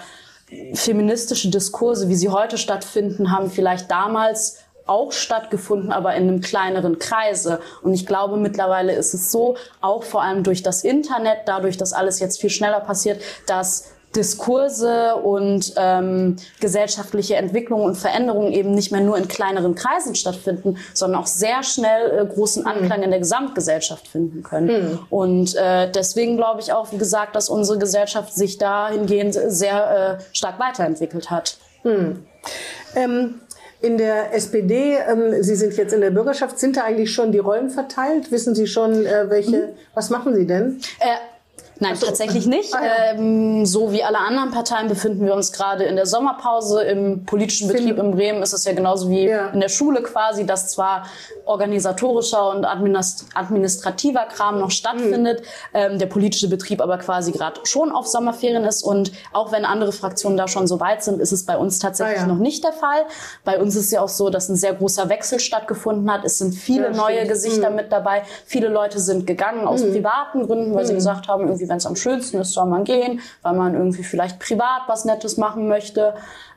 feministische Diskurse, wie sie heute stattfinden, haben vielleicht damals auch stattgefunden, aber in einem kleineren Kreise. Und ich glaube, mittlerweile ist es so, auch vor allem durch das Internet, dadurch, dass alles jetzt viel schneller passiert, dass Diskurse und ähm, gesellschaftliche Entwicklungen und Veränderungen eben nicht mehr nur in kleineren Kreisen stattfinden, sondern auch sehr schnell äh, großen Anklang mhm. in der Gesamtgesellschaft finden können. Mhm. Und äh, deswegen glaube ich auch, wie gesagt, dass unsere Gesellschaft sich dahingehend sehr äh, stark weiterentwickelt hat. Mhm. Ähm in der SPD, ähm, Sie sind jetzt in der Bürgerschaft, sind da eigentlich schon die Rollen verteilt? Wissen Sie schon, äh, welche, mhm. was machen Sie denn? Äh, Nein, so. tatsächlich nicht. Ah, ja. ähm, so wie alle anderen Parteien befinden wir uns gerade in der Sommerpause. Im politischen Betrieb in Bremen ist es ja genauso wie ja. in der Schule quasi, dass zwar organisatorischer und administrativer Kram noch stattfindet, mhm. ähm, der politische Betrieb aber quasi gerade schon auf Sommerferien ist. Und auch wenn andere Fraktionen da schon so weit sind, ist es bei uns tatsächlich ah, ja. noch nicht der Fall. Bei uns ist ja auch so, dass ein sehr großer Wechsel stattgefunden hat. Es sind viele neue Gesichter mhm. mit dabei. Viele Leute sind gegangen aus mhm. privaten Gründen, weil sie mhm. gesagt haben, irgendwie wenn es am schönsten ist, soll man gehen, weil man irgendwie vielleicht privat was Nettes machen möchte.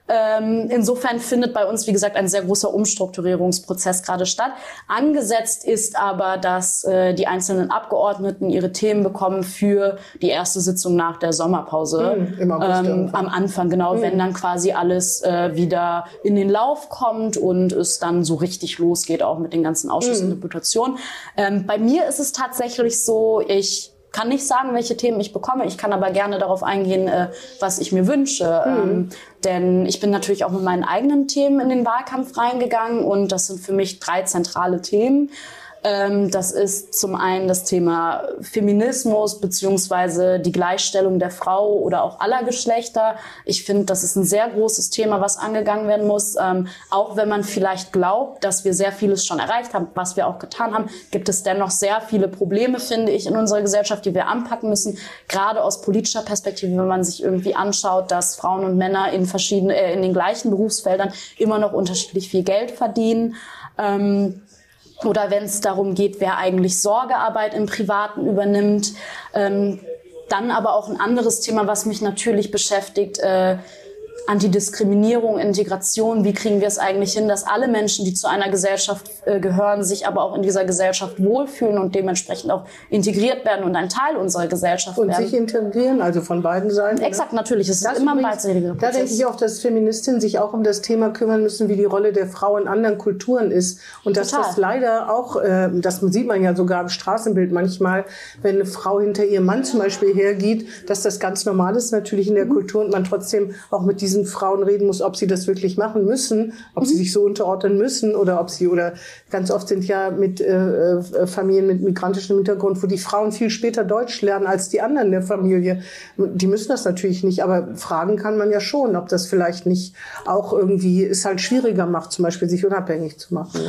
Ähm, insofern findet bei uns, wie gesagt, ein sehr großer Umstrukturierungsprozess gerade statt. Angesetzt ist aber, dass äh, die einzelnen Abgeordneten ihre Themen bekommen für die erste Sitzung nach der Sommerpause. Mhm, im August ähm, am Anfang, genau, mhm. wenn dann quasi alles äh, wieder in den Lauf kommt und es dann so richtig losgeht, auch mit den ganzen Ausschüssen und mhm. Deputationen. Ähm, bei mir ist es tatsächlich so, ich kann nicht sagen, welche Themen ich bekomme. Ich kann aber gerne darauf eingehen, äh, was ich mir wünsche. Mhm. Ähm, denn ich bin natürlich auch mit meinen eigenen Themen in den Wahlkampf reingegangen und das sind für mich drei zentrale Themen. Ähm, das ist zum einen das Thema Feminismus beziehungsweise die Gleichstellung der Frau oder auch aller Geschlechter. Ich finde, das ist ein sehr großes Thema, was angegangen werden muss. Ähm, auch wenn man vielleicht glaubt, dass wir sehr vieles schon erreicht haben, was wir auch getan haben, gibt es dennoch sehr viele Probleme, finde ich, in unserer Gesellschaft, die wir anpacken müssen. Gerade aus politischer Perspektive, wenn man sich irgendwie anschaut, dass Frauen und Männer in verschiedenen, äh, in den gleichen Berufsfeldern immer noch unterschiedlich viel Geld verdienen. Ähm, oder wenn es darum geht, wer eigentlich Sorgearbeit im Privaten übernimmt. Ähm, dann aber auch ein anderes Thema, was mich natürlich beschäftigt, äh, Antidiskriminierung, Integration, wie kriegen wir es eigentlich hin, dass alle Menschen, die zu einer Gesellschaft äh, gehören, sich aber auch in dieser Gesellschaft wohlfühlen und dementsprechend auch integriert werden und ein Teil unserer Gesellschaft und werden. Und sich integrieren, also von beiden Seiten. Ne? Exakt, natürlich. Es ist immer ein beidseitiger Prozess. Da denke ich auch, dass Feministinnen sich auch um das Thema kümmern müssen, wie die Rolle der Frau in anderen Kulturen ist. Und dass Total. das leider auch, äh, das sieht man ja sogar im Straßenbild manchmal, wenn eine Frau hinter ihrem Mann zum Beispiel hergeht, dass das ganz normal ist natürlich in der mhm. Kultur und man trotzdem auch mit diesen diesen Frauen reden muss, ob sie das wirklich machen müssen, ob mhm. sie sich so unterordnen müssen oder ob sie oder ganz oft sind ja mit äh, äh, Familien mit migrantischem Hintergrund, wo die Frauen viel später Deutsch lernen als die anderen der Familie. Die müssen das natürlich nicht, aber fragen kann man ja schon, ob das vielleicht nicht auch irgendwie es halt schwieriger macht, zum Beispiel sich unabhängig zu machen.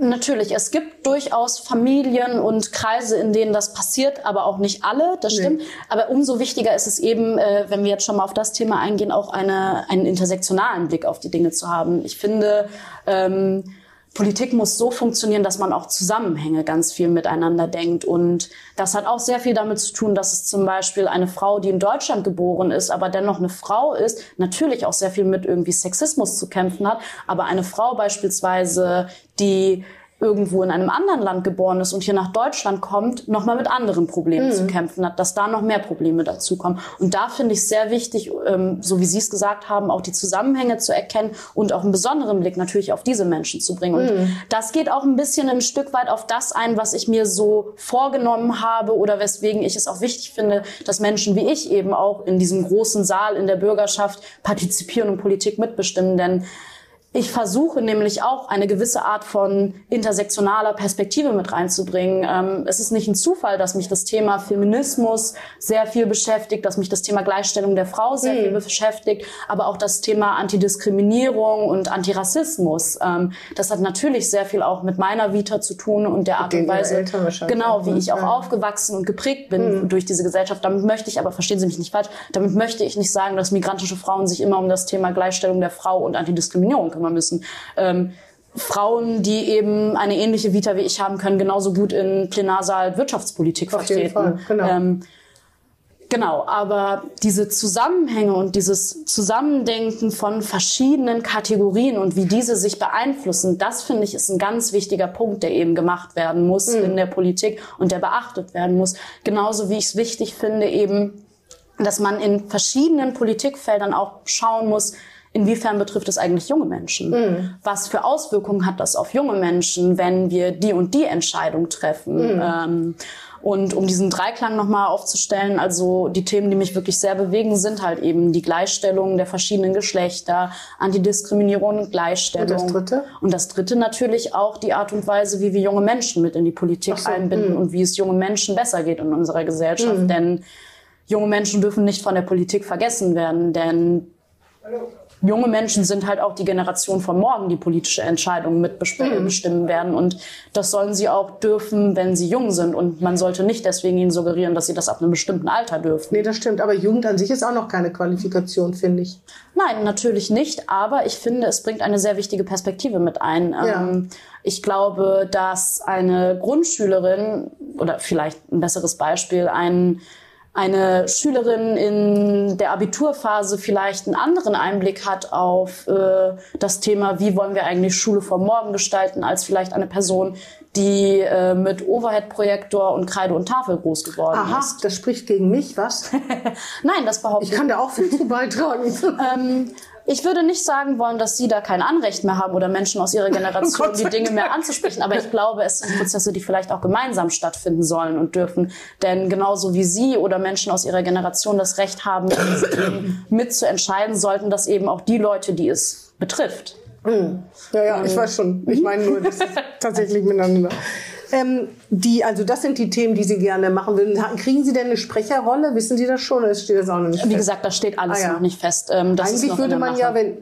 Natürlich, es gibt durchaus Familien und Kreise, in denen das passiert, aber auch nicht alle, das stimmt. Nee. Aber umso wichtiger ist es eben, äh, wenn wir jetzt schon mal auf das Thema eingehen, auch eine, einen intersektionalen Blick auf die Dinge zu haben. Ich finde, ähm, Politik muss so funktionieren, dass man auch Zusammenhänge ganz viel miteinander denkt. Und das hat auch sehr viel damit zu tun, dass es zum Beispiel eine Frau, die in Deutschland geboren ist, aber dennoch eine Frau ist, natürlich auch sehr viel mit irgendwie Sexismus zu kämpfen hat. Aber eine Frau beispielsweise, die irgendwo in einem anderen Land geboren ist und hier nach Deutschland kommt, nochmal mit anderen Problemen mhm. zu kämpfen hat, dass da noch mehr Probleme dazukommen. Und da finde ich sehr wichtig, ähm, so wie Sie es gesagt haben, auch die Zusammenhänge zu erkennen und auch einen besonderen Blick natürlich auf diese Menschen zu bringen. Und mhm. das geht auch ein bisschen ein Stück weit auf das ein, was ich mir so vorgenommen habe oder weswegen ich es auch wichtig finde, dass Menschen wie ich eben auch in diesem großen Saal in der Bürgerschaft partizipieren und Politik mitbestimmen. Denn ich versuche nämlich auch eine gewisse Art von intersektionaler Perspektive mit reinzubringen. Ähm, es ist nicht ein Zufall, dass mich das Thema Feminismus sehr viel beschäftigt, dass mich das Thema Gleichstellung der Frau sehr mhm. viel beschäftigt, aber auch das Thema Antidiskriminierung und Antirassismus. Ähm, das hat natürlich sehr viel auch mit meiner Vita zu tun und der Art und Weise, genau, wie ich auch aufgewachsen und geprägt bin mhm. durch diese Gesellschaft. Damit möchte ich, aber verstehen Sie mich nicht falsch, damit möchte ich nicht sagen, dass migrantische Frauen sich immer um das Thema Gleichstellung der Frau und Antidiskriminierung kümmern müssen. Ähm, Frauen, die eben eine ähnliche Vita wie ich haben, können genauso gut in Plenarsaal Wirtschaftspolitik Auf vertreten. Jeden Fall, genau. Ähm, Genau, aber diese Zusammenhänge und dieses Zusammendenken von verschiedenen Kategorien und wie diese sich beeinflussen, das finde ich ist ein ganz wichtiger Punkt, der eben gemacht werden muss mhm. in der Politik und der beachtet werden muss. Genauso wie ich es wichtig finde eben, dass man in verschiedenen Politikfeldern auch schauen muss, inwiefern betrifft es eigentlich junge Menschen? Mhm. Was für Auswirkungen hat das auf junge Menschen, wenn wir die und die Entscheidung treffen? Mhm. Ähm, und um diesen Dreiklang nochmal aufzustellen, also die Themen, die mich wirklich sehr bewegen, sind halt eben die Gleichstellung der verschiedenen Geschlechter, Antidiskriminierung und Gleichstellung. Und das Dritte? Und das Dritte natürlich auch die Art und Weise, wie wir junge Menschen mit in die Politik so, einbinden mh. und wie es jungen Menschen besser geht in unserer Gesellschaft. Mhm. Denn junge Menschen dürfen nicht von der Politik vergessen werden, denn junge Menschen sind halt auch die Generation von morgen, die politische Entscheidungen mitbestimmen mhm. werden. Und das sollen sie auch dürfen, wenn sie jung sind. Und man sollte nicht deswegen ihnen suggerieren, dass sie das ab einem bestimmten Alter dürfen. Nee, das stimmt. Aber Jugend an sich ist auch noch keine Qualifikation, finde ich. Nein, natürlich nicht. Aber ich finde, es bringt eine sehr wichtige Perspektive mit ein. Ja. Ähm, ich glaube, dass eine Grundschülerin oder vielleicht ein besseres Beispiel, ein eine Schülerin in der Abiturphase vielleicht einen anderen Einblick hat auf äh, das Thema, wie wollen wir eigentlich Schule vor morgen gestalten, als vielleicht eine Person, die äh, mit Overhead-Projektor und Kreide und Tafel groß geworden Aha, ist. Aha, das spricht gegen mich, was? [laughs] Nein, das behaupte ich. Ich kann da auch viel zu beitragen. [laughs] ähm, ich würde nicht sagen wollen, dass Sie da kein Anrecht mehr haben oder Menschen aus Ihrer [laughs] Generation, die Dinge mehr anzusprechen. Aber ich glaube, es sind Prozesse, die vielleicht auch gemeinsam stattfinden sollen und dürfen. Denn genauso wie Sie oder Menschen aus Ihrer Generation das Recht haben, mitzuentscheiden, sollten das eben auch die Leute, die es betrifft. Hm. Ja, ja, ich weiß schon. Ich meine nur, das ist [laughs] tatsächlich miteinander. Ähm, die, also das sind die Themen, die Sie gerne machen würden. Kriegen Sie denn eine Sprecherrolle? Wissen Sie das schon? Oder steht das auch noch nicht Wie fest? gesagt, das steht alles ah, ja. noch nicht fest. Ähm, Eigentlich würde man ja, wenn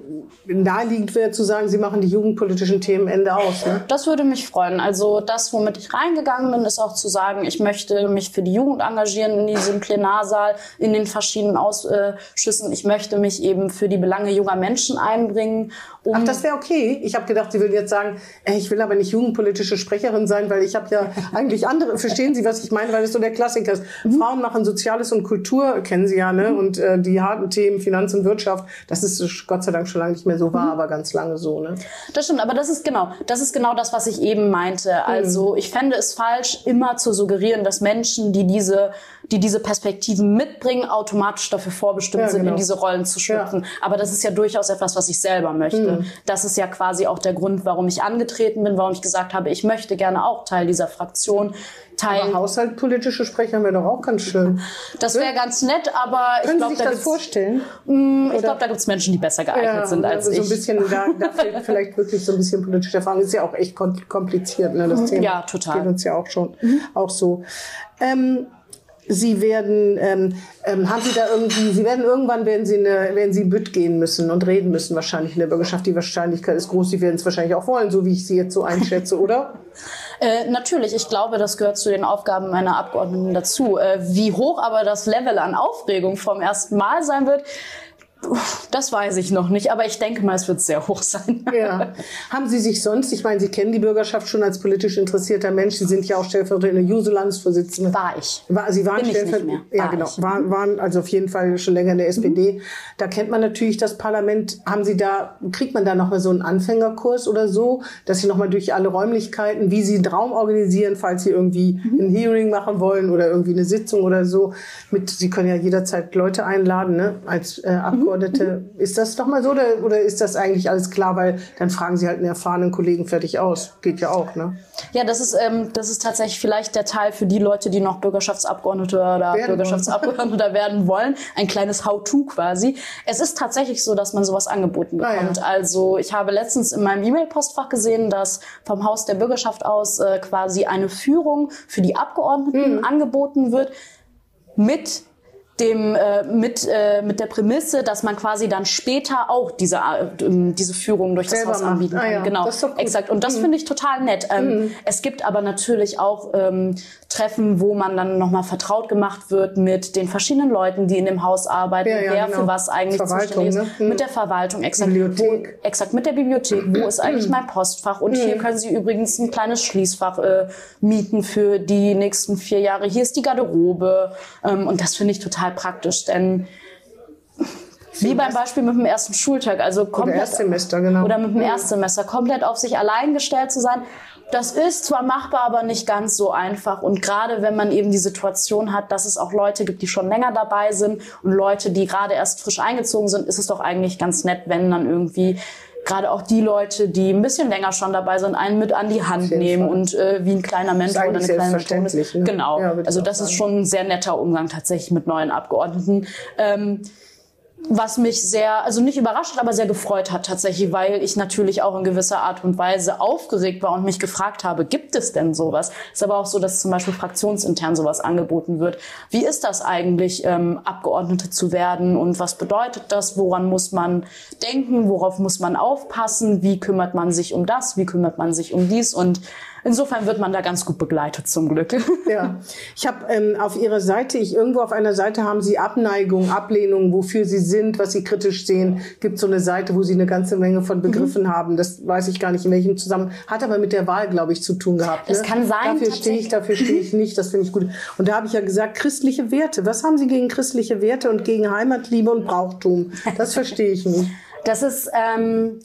naheliegend wäre zu sagen, Sie machen die jugendpolitischen Themen Ende aus. Ne? Das würde mich freuen. Also das, womit ich reingegangen bin, ist auch zu sagen, ich möchte mich für die Jugend engagieren in diesem Plenarsaal, in den verschiedenen Ausschüssen. Ich möchte mich eben für die Belange junger Menschen einbringen. Um Ach, das wäre okay. Ich habe gedacht, Sie würden jetzt sagen, ich will aber nicht jugendpolitische Sprecherin sein, weil ich habe ja [laughs] eigentlich andere. Verstehen Sie, was ich meine? Weil es so der Klassiker ist. Mhm. Frauen machen Soziales und Kultur, kennen Sie ja, ne? Mhm. Und äh, die harten Themen, Finanz und Wirtschaft, das ist Gott sei Dank schon lange nicht mehr so war, mhm. aber ganz lange so, ne? Das stimmt, aber das ist genau, das ist genau das, was ich eben meinte. Mhm. Also ich fände es falsch, immer zu suggerieren, dass Menschen, die diese die diese Perspektiven mitbringen, automatisch dafür vorbestimmt ja, sind, genau. in diese Rollen zu schlüpfen. Ja. Aber das ist ja durchaus etwas, was ich selber möchte. Mhm. Das ist ja quasi auch der Grund, warum ich angetreten bin, warum ich gesagt habe, ich möchte gerne auch Teil dieser Fraktion. Teil. Aber haushaltpolitische Sprecher wäre doch auch ganz schön. Das wäre ganz nett, aber ich glaube, da das vorstellen. Mh, ich glaube, da gibt es Menschen, die besser geeignet ja, sind als also ich. So ein bisschen, da, da fehlt [laughs] vielleicht wirklich so ein bisschen politische Erfahrung. Ist ja auch echt kompliziert, ne, das mhm. Thema. Ja, total. Das geht uns ja auch schon mhm. auch so. Ähm, Sie werden, ähm, ähm, haben Sie da irgendwie, Sie werden irgendwann werden Sie eine, werden Sie Bütt gehen müssen und reden müssen wahrscheinlich in der Bürgerschaft. Die Wahrscheinlichkeit ist groß. Sie werden es wahrscheinlich auch wollen, so wie ich Sie jetzt so einschätze, oder? [laughs] Äh, natürlich, ich glaube, das gehört zu den Aufgaben meiner Abgeordneten dazu. Äh, wie hoch aber das Level an Aufregung vom ersten Mal sein wird, das weiß ich noch nicht, aber ich denke mal, es wird sehr hoch sein. Ja. [laughs] Haben Sie sich sonst, ich meine, Sie kennen die Bürgerschaft schon als politisch interessierter Mensch, Sie sind ja auch stellvertretende Juso-Landesvorsitzende. War ich. War, Sie waren stellvertretende. Ja, genau. War, waren also auf jeden Fall schon länger in der SPD. Mhm. Da kennt man natürlich das Parlament. Haben Sie da, kriegt man da nochmal so einen Anfängerkurs oder so, dass Sie nochmal durch alle Räumlichkeiten, wie Sie einen Raum organisieren, falls Sie irgendwie mhm. ein Hearing machen wollen oder irgendwie eine Sitzung oder so. Mit, Sie können ja jederzeit Leute einladen, ne, als äh, Abgeordnete. Mhm Abgeordnete. Ist das doch mal so oder, oder ist das eigentlich alles klar, weil dann fragen sie halt einen erfahrenen Kollegen fertig aus. Geht ja auch, ne? Ja, das ist, ähm, das ist tatsächlich vielleicht der Teil für die Leute, die noch Bürgerschaftsabgeordnete oder werden Bürgerschaftsabgeordneter werden wollen. Ein kleines How-To quasi. Es ist tatsächlich so, dass man sowas angeboten bekommt. Ah, ja. Also ich habe letztens in meinem E-Mail-Postfach gesehen, dass vom Haus der Bürgerschaft aus äh, quasi eine Führung für die Abgeordneten mhm. angeboten wird mit dem äh, mit äh, mit der Prämisse, dass man quasi dann später auch diese äh, diese Führung durch das Haus anbieten kann. Ah, ja. Genau, exakt. Und das mhm. finde ich total nett. Ähm, mhm. Es gibt aber natürlich auch ähm, Treffen, wo man dann nochmal vertraut gemacht wird mit den verschiedenen Leuten, die in dem Haus arbeiten, ja, ja, wer genau. für was eigentlich zuständig ist, ne? mhm. mit der Verwaltung, exakt, Bibliothek. Wo, exakt mit der Bibliothek. Wo ist eigentlich mhm. mein Postfach? Und hier mhm. können Sie übrigens ein kleines Schließfach äh, mieten für die nächsten vier Jahre. Hier ist die Garderobe ähm, und das finde ich total total praktisch, denn wie beim Beispiel mit dem ersten Schultag, also komplett, oder Erstsemester, genau. Oder mit dem Erstsemester, komplett auf sich allein gestellt zu sein. Das ist zwar machbar, aber nicht ganz so einfach. Und gerade wenn man eben die Situation hat, dass es auch Leute gibt, die schon länger dabei sind und Leute, die gerade erst frisch eingezogen sind, ist es doch eigentlich ganz nett, wenn dann irgendwie gerade auch die Leute, die ein bisschen länger schon dabei sind, einen mit an die Hand nehmen Fall. und äh, wie ein kleiner Mentor oder eine kleine Methode. Ne? Genau. Ja, also das ist schon ein sehr netter Umgang tatsächlich mit neuen Abgeordneten. Ähm, was mich sehr, also nicht überrascht, aber sehr gefreut hat tatsächlich, weil ich natürlich auch in gewisser Art und Weise aufgeregt war und mich gefragt habe, gibt es denn sowas? Ist aber auch so, dass zum Beispiel fraktionsintern sowas angeboten wird. Wie ist das eigentlich, ähm, Abgeordnete zu werden und was bedeutet das? Woran muss man denken? Worauf muss man aufpassen? Wie kümmert man sich um das? Wie kümmert man sich um dies? Und Insofern wird man da ganz gut begleitet zum Glück. [laughs] Ja, ich habe ähm, auf Ihrer Seite, ich irgendwo auf einer Seite haben Sie Abneigung, Ablehnung, wofür Sie sind, was Sie kritisch sehen. Gibt so eine Seite, wo Sie eine ganze Menge von Begriffen mhm. haben. Das weiß ich gar nicht in welchem Zusammenhang. Hat aber mit der Wahl, glaube ich, zu tun gehabt. Das ne? kann sein. Dafür stehe ich, dafür stehe ich [laughs] nicht. Das finde ich gut. Und da habe ich ja gesagt, christliche Werte. Was haben Sie gegen christliche Werte und gegen Heimatliebe und Brauchtum? Das verstehe ich nicht. Das ist ähm,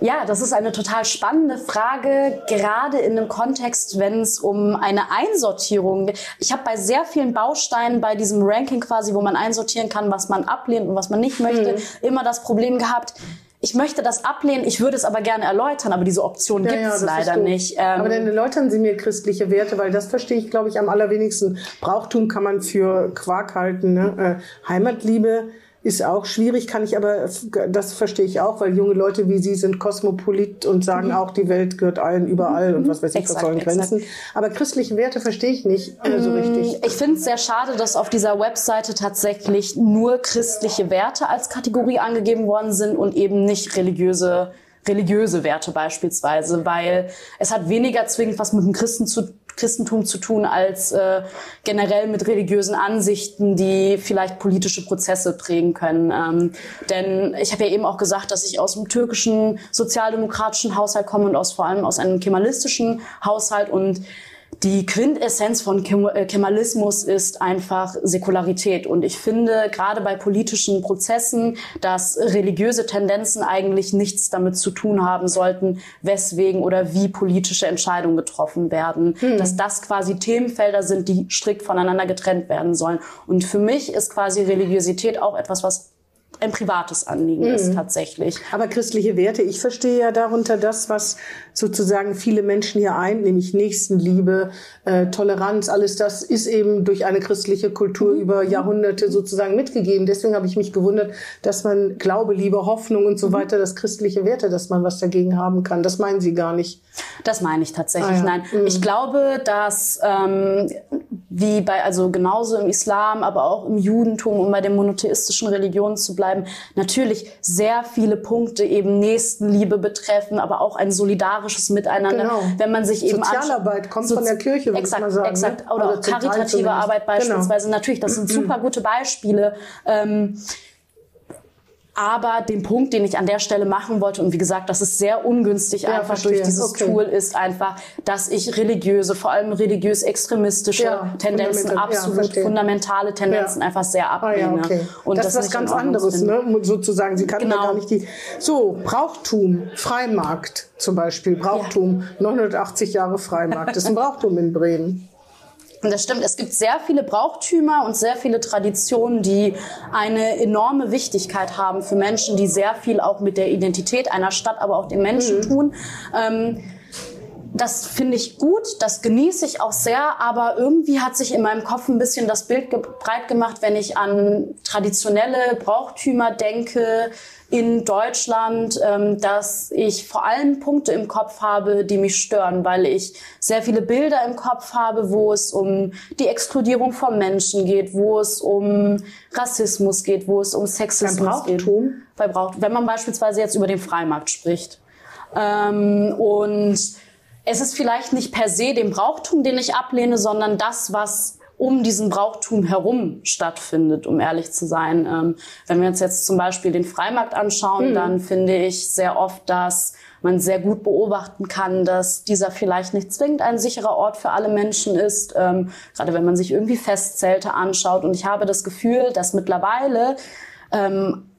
ja, das ist eine total spannende Frage, gerade in einem Kontext, wenn es um eine Einsortierung geht. Ich habe bei sehr vielen Bausteinen bei diesem Ranking quasi, wo man einsortieren kann, was man ablehnt und was man nicht möchte, mhm. immer das Problem gehabt, ich möchte das ablehnen, ich würde es aber gerne erläutern, aber diese Option ja, gibt es ja, leider nicht. Ähm aber dann erläutern Sie mir christliche Werte, weil das verstehe ich, glaube ich, am allerwenigsten. Brauchtum kann man für Quark halten. Ne? Äh, Heimatliebe ist auch schwierig, kann ich aber, das verstehe ich auch, weil junge Leute wie Sie sind kosmopolit und sagen mhm. auch, die Welt gehört allen überall und was weiß ich, was sollen Grenzen. Aber christliche Werte verstehe ich nicht äh, so mm, richtig. Ich finde es sehr schade, dass auf dieser Webseite tatsächlich nur christliche Werte als Kategorie angegeben worden sind und eben nicht religiöse religiöse Werte beispielsweise, weil es hat weniger zwingend was mit dem Christen zu Christentum zu tun als äh, generell mit religiösen Ansichten, die vielleicht politische Prozesse prägen können. Ähm, denn ich habe ja eben auch gesagt, dass ich aus dem türkischen sozialdemokratischen Haushalt komme und aus vor allem aus einem kemalistischen Haushalt und die Quintessenz von äh, Kemalismus ist einfach Säkularität. Und ich finde gerade bei politischen Prozessen, dass religiöse Tendenzen eigentlich nichts damit zu tun haben sollten, weswegen oder wie politische Entscheidungen getroffen werden. Hm. Dass das quasi Themenfelder sind, die strikt voneinander getrennt werden sollen. Und für mich ist quasi Religiosität auch etwas, was ein privates Anliegen mhm. ist tatsächlich. Aber christliche Werte, ich verstehe ja darunter das, was sozusagen viele Menschen hier ein, nämlich Nächstenliebe, äh, Toleranz, alles das ist eben durch eine christliche Kultur mhm. über Jahrhunderte sozusagen mitgegeben. Deswegen habe ich mich gewundert, dass man Glaube, Liebe, Hoffnung und so mhm. weiter, das christliche Werte, dass man was dagegen haben kann. Das meinen Sie gar nicht. Das meine ich tatsächlich. Ah, ja. Nein, mhm. ich glaube, dass ähm, wie bei also genauso im Islam, aber auch im Judentum, um bei den monotheistischen Religionen zu bleiben, natürlich sehr viele Punkte eben Nächstenliebe betreffen, aber auch ein solidarisches Miteinander. Genau. Wenn man sich eben Sozialarbeit kommt so von der Kirche, exakt, man sagen. Ne? Exakt, oder, oder auch karitative Arbeit genau. beispielsweise. Genau. Natürlich, das sind [clears throat] super gute Beispiele. Ähm, aber den Punkt, den ich an der Stelle machen wollte, und wie gesagt, das ist sehr ungünstig ja, einfach verstehe. durch dieses okay. Tool, ist einfach, dass ich religiöse, vor allem religiös-extremistische ja, Tendenzen, absolut ja, fundamentale Tendenzen einfach sehr ablehne. Ah, okay. Und das, das ist was ganz anderes, ne? sozusagen. Sie kann genau. gar nicht die. So, Brauchtum, Freimarkt zum Beispiel, Brauchtum, 980 Jahre Freimarkt, das ist ein Brauchtum in Bremen. Das stimmt. Es gibt sehr viele Brauchtümer und sehr viele Traditionen, die eine enorme Wichtigkeit haben für Menschen, die sehr viel auch mit der Identität einer Stadt, aber auch den Menschen mhm. tun. Ähm, das finde ich gut, das genieße ich auch sehr, aber irgendwie hat sich in meinem Kopf ein bisschen das Bild ge breit gemacht, wenn ich an traditionelle Brauchtümer denke in Deutschland, ähm, dass ich vor allem Punkte im Kopf habe, die mich stören, weil ich sehr viele Bilder im Kopf habe, wo es um die Exkludierung von Menschen geht, wo es um Rassismus geht, wo es um Sexismus geht. Bei Brauchtum. Wenn man beispielsweise jetzt über den Freimarkt spricht. Ähm, und es ist vielleicht nicht per se den Brauchtum, den ich ablehne, sondern das, was um diesen Brauchtum herum stattfindet, um ehrlich zu sein. Ähm, wenn wir uns jetzt zum Beispiel den Freimarkt anschauen, mhm. dann finde ich sehr oft, dass man sehr gut beobachten kann, dass dieser vielleicht nicht zwingend ein sicherer Ort für alle Menschen ist, ähm, gerade wenn man sich irgendwie Festzelte anschaut. Und ich habe das Gefühl, dass mittlerweile ähm,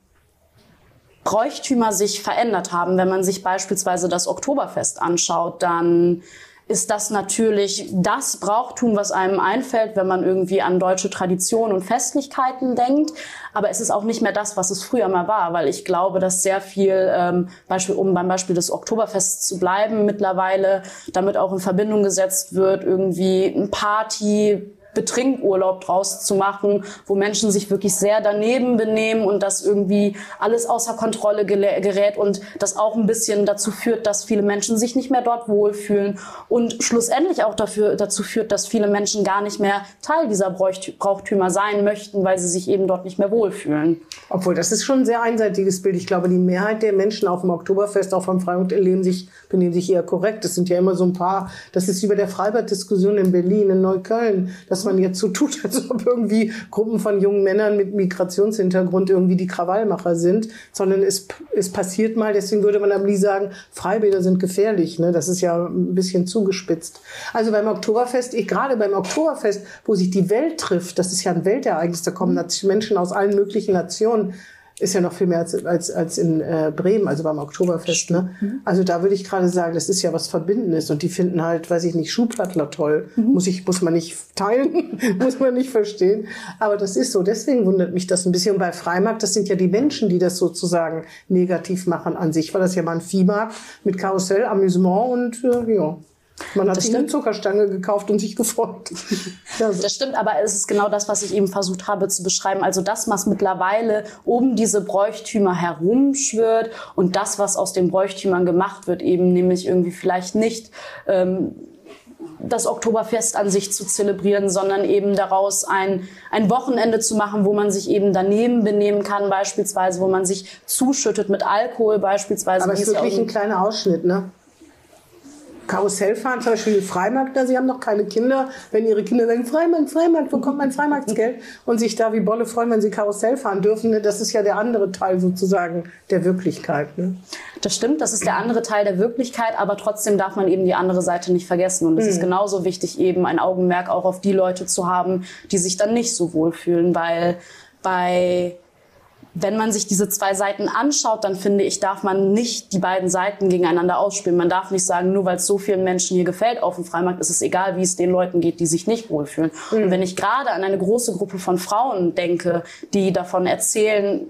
Bräuchtümer sich verändert haben. Wenn man sich beispielsweise das Oktoberfest anschaut, dann ist das natürlich das Brauchtum, was einem einfällt, wenn man irgendwie an deutsche Traditionen und Festlichkeiten denkt. Aber es ist auch nicht mehr das, was es früher mal war, weil ich glaube, dass sehr viel, ähm, Beispiel, um beim Beispiel des Oktoberfests zu bleiben, mittlerweile damit auch in Verbindung gesetzt wird, irgendwie ein Party, Betrinkurlaub draus zu machen, wo Menschen sich wirklich sehr daneben benehmen und das irgendwie alles außer Kontrolle gerät und das auch ein bisschen dazu führt, dass viele Menschen sich nicht mehr dort wohlfühlen und schlussendlich auch dafür, dazu führt, dass viele Menschen gar nicht mehr Teil dieser Brauchtümer sein möchten, weil sie sich eben dort nicht mehr wohlfühlen. Obwohl, das ist schon ein sehr einseitiges Bild. Ich glaube, die Mehrheit der Menschen auf dem Oktoberfest, auch vom Freimarkt, leben sich, benehmen sich eher korrekt. Das sind ja immer so ein paar, das ist bei der Freibad-Diskussion in Berlin, in Neukölln, dass man jetzt so [laughs] tut, als ob irgendwie Gruppen von jungen Männern mit Migrationshintergrund irgendwie die Krawallmacher sind, sondern es, es passiert mal, deswegen würde man am Lie sagen, Freibäder sind gefährlich. Ne? Das ist ja ein bisschen zugespitzt. Also beim Oktoberfest, ich gerade beim Oktoberfest, wo sich die Welt trifft, das ist ja ein Weltereignis, da kommen Menschen aus allen möglichen Nationen, ist ja noch viel mehr als, als, als in äh, Bremen, also beim Oktoberfest. Ne? Mhm. Also da würde ich gerade sagen, das ist ja was Verbindendes und die finden halt, weiß ich nicht, Schuhplattler toll. Mhm. Muss ich, muss man nicht teilen, [laughs] muss man nicht verstehen. Aber das ist so. Deswegen wundert mich das ein bisschen. Und bei Freimarkt, das sind ja die Menschen, die das sozusagen negativ machen an sich. War das ja mal ein Viehmarkt mit Karussell, Amüsement und äh, ja. Man hat das sich eine Zuckerstange gekauft und sich gefreut. [laughs] ja, so. Das stimmt, aber es ist genau das, was ich eben versucht habe zu beschreiben. Also das, was mittlerweile um diese Bräuchtümer herumschwirrt und das, was aus den Bräuchtümern gemacht wird, eben nämlich irgendwie vielleicht nicht ähm, das Oktoberfest an sich zu zelebrieren, sondern eben daraus ein, ein Wochenende zu machen, wo man sich eben daneben benehmen kann, beispielsweise, wo man sich zuschüttet mit Alkohol beispielsweise. Aber es ist wirklich ein kleiner Ausschnitt, ne? Karussell fahren, zum Beispiel Freimarktler, sie haben noch keine Kinder. Wenn ihre Kinder sagen, Freimarkt, Freimarkt, wo kommt mein Freimarktsgeld? Und sich da wie Bolle freuen, wenn sie Karussell fahren dürfen, ne? das ist ja der andere Teil sozusagen der Wirklichkeit. Ne? Das stimmt, das ist der andere Teil der Wirklichkeit, aber trotzdem darf man eben die andere Seite nicht vergessen. Und es mhm. ist genauso wichtig, eben ein Augenmerk auch auf die Leute zu haben, die sich dann nicht so wohlfühlen, weil bei wenn man sich diese zwei Seiten anschaut, dann finde ich, darf man nicht die beiden Seiten gegeneinander ausspielen. Man darf nicht sagen, nur weil es so vielen Menschen hier gefällt auf dem Freimarkt, ist es egal, wie es den Leuten geht, die sich nicht wohlfühlen. Mhm. Und wenn ich gerade an eine große Gruppe von Frauen denke, die davon erzählen,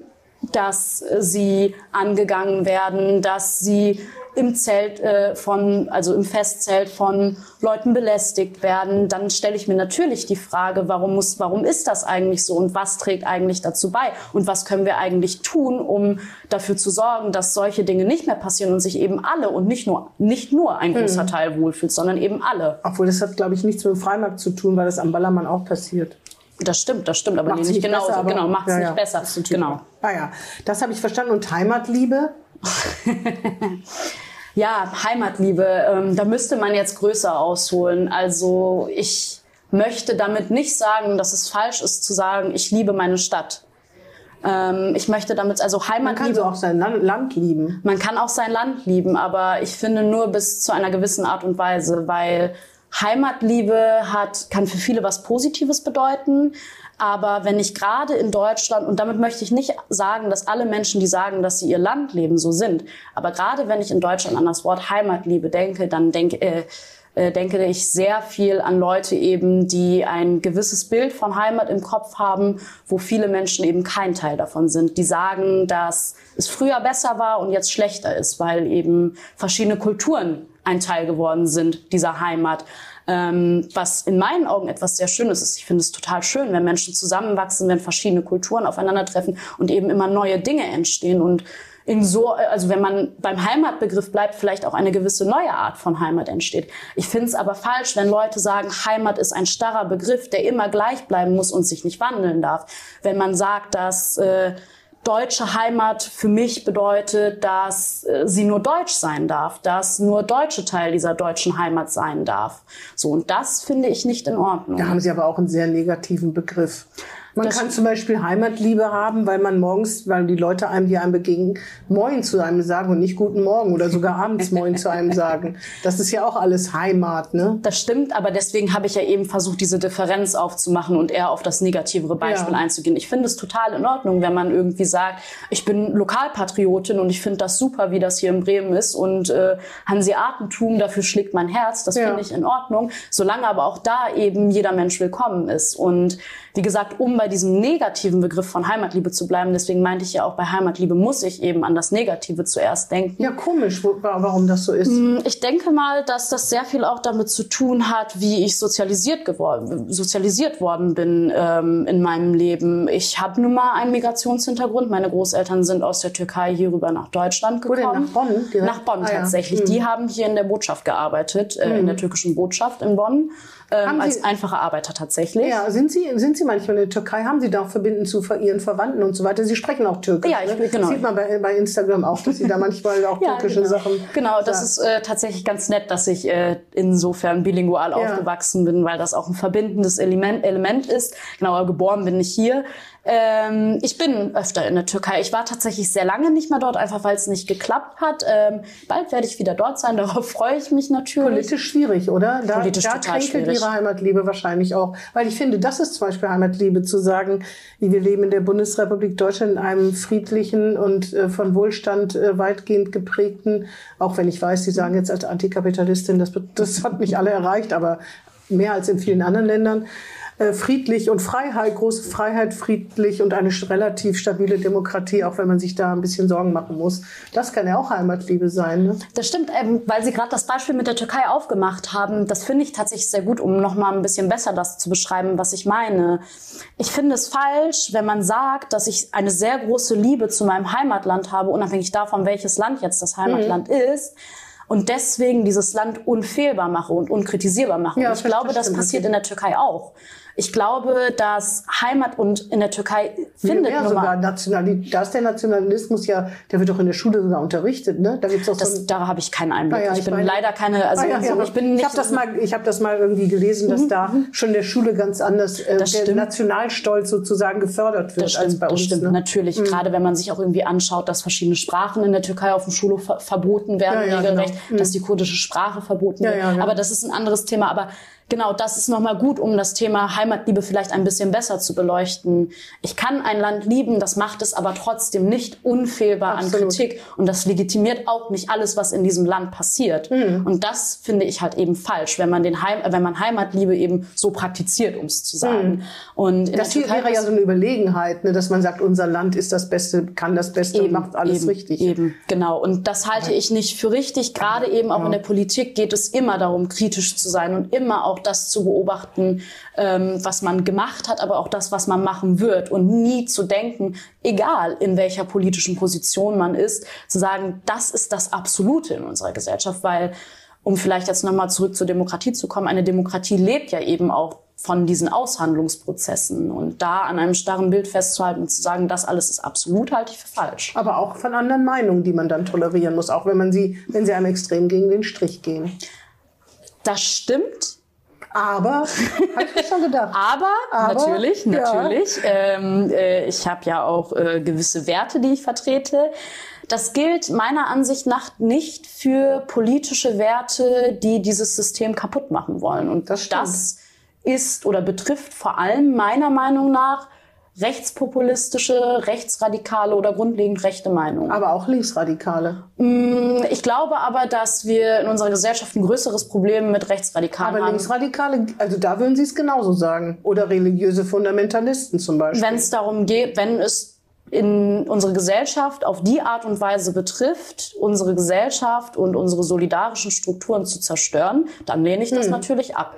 dass sie angegangen werden, dass sie im Zelt äh, von, also im Festzelt von Leuten belästigt werden, dann stelle ich mir natürlich die Frage, warum muss, warum ist das eigentlich so und was trägt eigentlich dazu bei und was können wir eigentlich tun, um dafür zu sorgen, dass solche Dinge nicht mehr passieren und sich eben alle und nicht nur, nicht nur ein großer mhm. Teil wohlfühlt, sondern eben alle. Obwohl das hat, glaube ich, nichts mit dem Freimarkt zu tun, weil das am Ballermann auch passiert. Das stimmt, das stimmt, aber macht's nee, nicht, nicht genauso. Besser, genau, macht es ja, nicht ja. besser. Genau. Ah ja, das habe ich verstanden. Und Heimatliebe? [laughs] ja, Heimatliebe, ähm, da müsste man jetzt größer ausholen. Also ich möchte damit nicht sagen, dass es falsch ist zu sagen, ich liebe meine Stadt. Ähm, ich möchte damit, also Heimatliebe. Man kann so auch sein Land lieben. Man kann auch sein Land lieben, aber ich finde nur bis zu einer gewissen Art und Weise, weil Heimatliebe hat, kann für viele was Positives bedeuten. Aber wenn ich gerade in Deutschland, und damit möchte ich nicht sagen, dass alle Menschen, die sagen, dass sie ihr Land leben, so sind. Aber gerade wenn ich in Deutschland an das Wort Heimatliebe denke, dann denke, äh, äh, denke ich sehr viel an Leute eben, die ein gewisses Bild von Heimat im Kopf haben, wo viele Menschen eben kein Teil davon sind. Die sagen, dass es früher besser war und jetzt schlechter ist, weil eben verschiedene Kulturen ein Teil geworden sind dieser Heimat. Ähm, was in meinen Augen etwas sehr Schönes ist. Ich finde es total schön, wenn Menschen zusammenwachsen, wenn verschiedene Kulturen aufeinandertreffen und eben immer neue Dinge entstehen und in so, also wenn man beim Heimatbegriff bleibt, vielleicht auch eine gewisse neue Art von Heimat entsteht. Ich finde es aber falsch, wenn Leute sagen, Heimat ist ein starrer Begriff, der immer gleich bleiben muss und sich nicht wandeln darf. Wenn man sagt, dass äh, deutsche Heimat für mich bedeutet, dass äh, sie nur deutsch sein darf, dass nur deutsche Teil dieser deutschen Heimat sein darf. So, und das finde ich nicht in Ordnung. Da haben Sie aber auch einen sehr negativen Begriff. Man das kann zum Beispiel Heimatliebe haben, weil man morgens, weil die Leute einem, die einem begegnen, Moin zu einem sagen und nicht Guten Morgen oder sogar abends Moin zu einem sagen. Das ist ja auch alles Heimat, ne? Das stimmt, aber deswegen habe ich ja eben versucht, diese Differenz aufzumachen und eher auf das negativere Beispiel ja. einzugehen. Ich finde es total in Ordnung, wenn man irgendwie sagt, ich bin Lokalpatriotin und ich finde das super, wie das hier in Bremen ist und äh, Hanseatentum, dafür schlägt mein Herz. Das ja. finde ich in Ordnung, solange aber auch da eben jeder Mensch willkommen ist. Und wie gesagt, um bei diesem negativen Begriff von Heimatliebe zu bleiben, deswegen meinte ich ja auch, bei Heimatliebe muss ich eben an das Negative zuerst denken. Ja, komisch, warum das so ist. Mm, ich denke mal, dass das sehr viel auch damit zu tun hat, wie ich sozialisiert geworden, sozialisiert worden bin ähm, in meinem Leben. Ich habe nun mal einen Migrationshintergrund. Meine Großeltern sind aus der Türkei hier rüber nach Deutschland gekommen. Wo denn, nach Bonn? Direkt? Nach Bonn ah, tatsächlich. Ja. Hm. Die haben hier in der Botschaft gearbeitet, äh, hm. in der türkischen Botschaft in Bonn ähm, als einfache Arbeiter tatsächlich. Ja, sind Sie, sind Sie manchmal in der Türkei? Haben Sie da auch Verbindungen zu Ihren Verwandten und so weiter? Sie sprechen auch Türkisch. Ja, ich, ne? genau. Sieht man bei, bei Instagram auch, dass Sie da manchmal auch [laughs] ja, türkische genau. Sachen. Genau, das ist äh, tatsächlich ganz nett, dass ich äh, insofern bilingual ja. aufgewachsen bin, weil das auch ein verbindendes Element, Element ist. Genauer geboren bin ich hier. Ähm, ich bin öfter in der Türkei. Ich war tatsächlich sehr lange nicht mehr dort, einfach weil es nicht geklappt hat. Ähm, bald werde ich wieder dort sein, [laughs] darauf freue ich mich natürlich. Politisch schwierig, oder? Da, Politisch da total schwierig. Ihre Heimatliebe wahrscheinlich auch. Weil ich finde, das ist zum Beispiel Heimatliebe, zu sagen, wir leben in der Bundesrepublik Deutschland in einem friedlichen und äh, von Wohlstand äh, weitgehend geprägten, auch wenn ich weiß, Sie sagen jetzt als Antikapitalistin, das, das hat nicht alle erreicht, aber mehr als in vielen anderen Ländern. Äh, friedlich und Freiheit, große Freiheit, friedlich und eine relativ stabile Demokratie, auch wenn man sich da ein bisschen Sorgen machen muss. Das kann ja auch Heimatliebe sein. Ne? Das stimmt, ähm, weil Sie gerade das Beispiel mit der Türkei aufgemacht haben. Das finde ich tatsächlich sehr gut, um noch mal ein bisschen besser das zu beschreiben, was ich meine. Ich finde es falsch, wenn man sagt, dass ich eine sehr große Liebe zu meinem Heimatland habe, unabhängig davon, welches Land jetzt das Heimatland mhm. ist und deswegen dieses Land unfehlbar mache und unkritisierbar mache. Ja, und ich glaube, das passiert in der Türkei auch. Ich glaube, dass Heimat und in der Türkei findet ja, sogar Nationali da ist der Nationalismus ja, der wird doch in der Schule sogar unterrichtet, ne? Da gibt's auch das, so da habe ich keinen Einblick. Ja, ich, ich bin meine, leider keine, also ah, ja, so, ich bin nicht. Ich habe das mal, ich habe das mal irgendwie gelesen, dass mhm. da mhm. schon in der Schule ganz anders äh, der stimmt. Nationalstolz sozusagen gefördert wird stimmt, als bei uns. Das stimmt, ne? natürlich. Mhm. Gerade wenn man sich auch irgendwie anschaut, dass verschiedene Sprachen in der Türkei auf dem Schulhof ver verboten werden, ja, regelrecht, genau. dass mhm. die kurdische Sprache verboten wird. Genau. Aber das ist ein anderes Thema. Aber genau, das ist nochmal gut, um das Thema Heimatliebe vielleicht ein bisschen besser zu beleuchten. Ich kann ein Land lieben, das macht es aber trotzdem nicht unfehlbar Absolut. an Kritik und das legitimiert auch nicht alles, was in diesem Land passiert. Mhm. Und das finde ich halt eben falsch, wenn man den Heim, wenn man Heimatliebe eben so praktiziert, um es zu sagen. Mhm. Und das hier wäre ja so eine Überlegenheit, ne, dass man sagt, unser Land ist das Beste, kann das Beste eben, und macht alles eben, richtig. Eben, genau. Und das halte ich nicht für richtig. Gerade eben auch ja. in der Politik geht es immer darum, kritisch zu sein und immer auch das zu beobachten, ähm, was man gemacht hat, aber auch das, was man machen wird und nie zu denken, egal in welcher politischen Position man ist, zu sagen, das ist das Absolute in unserer Gesellschaft, weil um vielleicht jetzt nochmal zurück zur Demokratie zu kommen, eine Demokratie lebt ja eben auch von diesen Aushandlungsprozessen und da an einem starren Bild festzuhalten und zu sagen, das alles ist absolut, halte ich für falsch. Aber auch von anderen Meinungen, die man dann tolerieren muss, auch wenn man sie, wenn sie einem extrem gegen den Strich gehen. Das stimmt. Aber, habe ich mir schon gedacht. Aber, Aber natürlich, natürlich. Ja. Ähm, äh, ich habe ja auch äh, gewisse Werte, die ich vertrete. Das gilt meiner Ansicht nach nicht für politische Werte, die dieses System kaputt machen wollen. Und das, das ist oder betrifft vor allem meiner Meinung nach rechtspopulistische, rechtsradikale oder grundlegend rechte Meinungen. Aber auch Linksradikale. Mm, ich glaube aber, dass wir in unserer Gesellschaft ein größeres Problem mit Rechtsradikalen aber haben. Linksradikale, also da würden Sie es genauso sagen. Oder religiöse Fundamentalisten zum Beispiel. Wenn es darum geht, wenn es in unsere Gesellschaft auf die Art und Weise betrifft, unsere Gesellschaft und unsere solidarischen Strukturen zu zerstören, dann lehne ich das Hm. natürlich ab.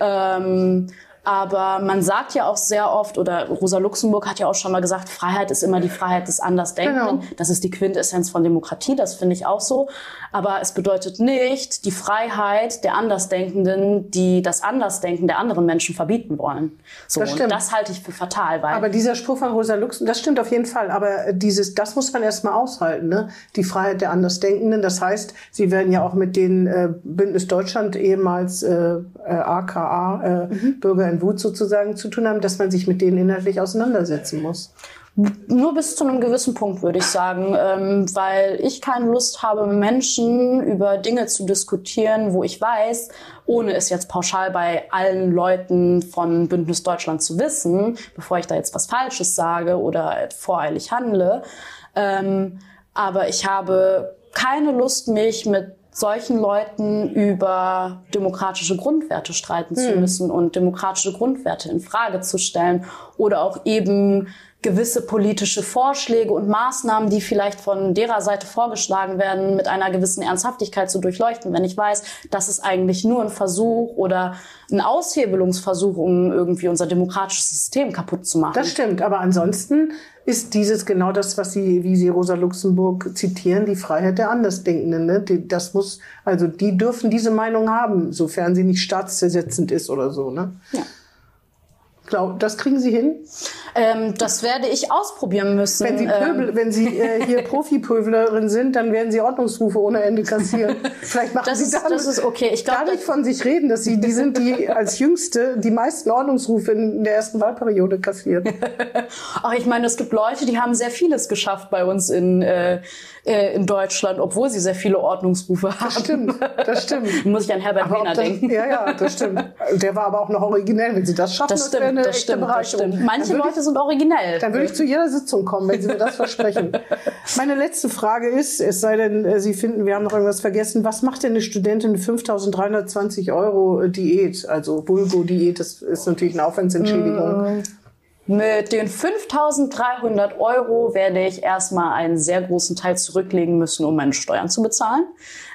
Ähm, aber man sagt ja auch sehr oft, oder Rosa Luxemburg hat ja auch schon mal gesagt, Freiheit ist immer die Freiheit des Andersdenkenden. Genau. Das ist die Quintessenz von Demokratie, das finde ich auch so. Aber es bedeutet nicht die Freiheit der Andersdenkenden, die das Andersdenken der anderen Menschen verbieten wollen. So, Das und stimmt. das halte ich für fatal, weil Aber dieser Spruch von Rosa Luxemburg, das stimmt auf jeden Fall. Aber dieses, das muss man erstmal aushalten, ne? Die Freiheit der Andersdenkenden. Das heißt, sie werden ja auch mit den äh, Bündnis Deutschland ehemals äh, äh, AKA äh, Bürger in Wut sozusagen zu tun haben, dass man sich mit denen inhaltlich auseinandersetzen muss. Nur bis zu einem gewissen Punkt, würde ich sagen, ähm, weil ich keine Lust habe, mit Menschen über Dinge zu diskutieren, wo ich weiß, ohne es jetzt pauschal bei allen Leuten von Bündnis Deutschland zu wissen, bevor ich da jetzt was Falsches sage oder voreilig handle. Ähm, aber ich habe keine Lust, mich mit solchen Leuten über demokratische Grundwerte streiten zu müssen und demokratische Grundwerte in Frage zu stellen oder auch eben gewisse politische Vorschläge und Maßnahmen, die vielleicht von derer Seite vorgeschlagen werden, mit einer gewissen Ernsthaftigkeit zu durchleuchten. Wenn ich weiß, das ist eigentlich nur ein Versuch oder ein Aushebelungsversuch, um irgendwie unser demokratisches System kaputt zu machen. Das stimmt, aber ansonsten ist dieses genau das, was Sie, wie Sie Rosa Luxemburg zitieren, die Freiheit der Andersdenkenden. Ne? Die, das muss, also die dürfen diese Meinung haben, sofern sie nicht staatszersetzend ist oder so. Ne? Ja. Glaub, das kriegen Sie hin? Ähm, das werde ich ausprobieren müssen. Wenn Sie, Ähm, Pöbel, wenn Sie äh, hier [laughs] Profipöblerin sind, dann werden Sie Ordnungsrufe ohne Ende kassieren. Vielleicht machen Das Sie ist- damit, das ist okay. Ich glaub, gar nicht von sich reden, dass Sie die [laughs] sind, die als Jüngste die meisten Ordnungsrufe in der ersten Wahlperiode kassieren. [laughs] Ach, ich meine, es gibt Leute, die haben sehr vieles geschafft bei uns in, äh, äh, in Deutschland, obwohl sie sehr viele Ordnungsrufe haben. Das stimmt, das stimmt. Muss ich an Herbert Aber Wehner das, denken. Ja, ja, das stimmt. Der war aber auch noch originell. Wenn Sie das schaffen, Das stimmt, das echte stimmt, das stimmt. Manche Dann Leute sind originell. Dann würde ich zu jeder Sitzung kommen, wenn Sie mir das versprechen. [laughs] Meine letzte Frage ist, es sei denn, äh, Sie finden, wir haben noch irgendwas vergessen, was macht denn eine Studentin mit 5.320 Euro Diät? Also Vulgo-Diät, das ist natürlich eine Aufwandsentschädigung. Mit den 5300 Euro werde ich erstmal einen sehr großen Teil zurücklegen müssen, um meine Steuern zu bezahlen.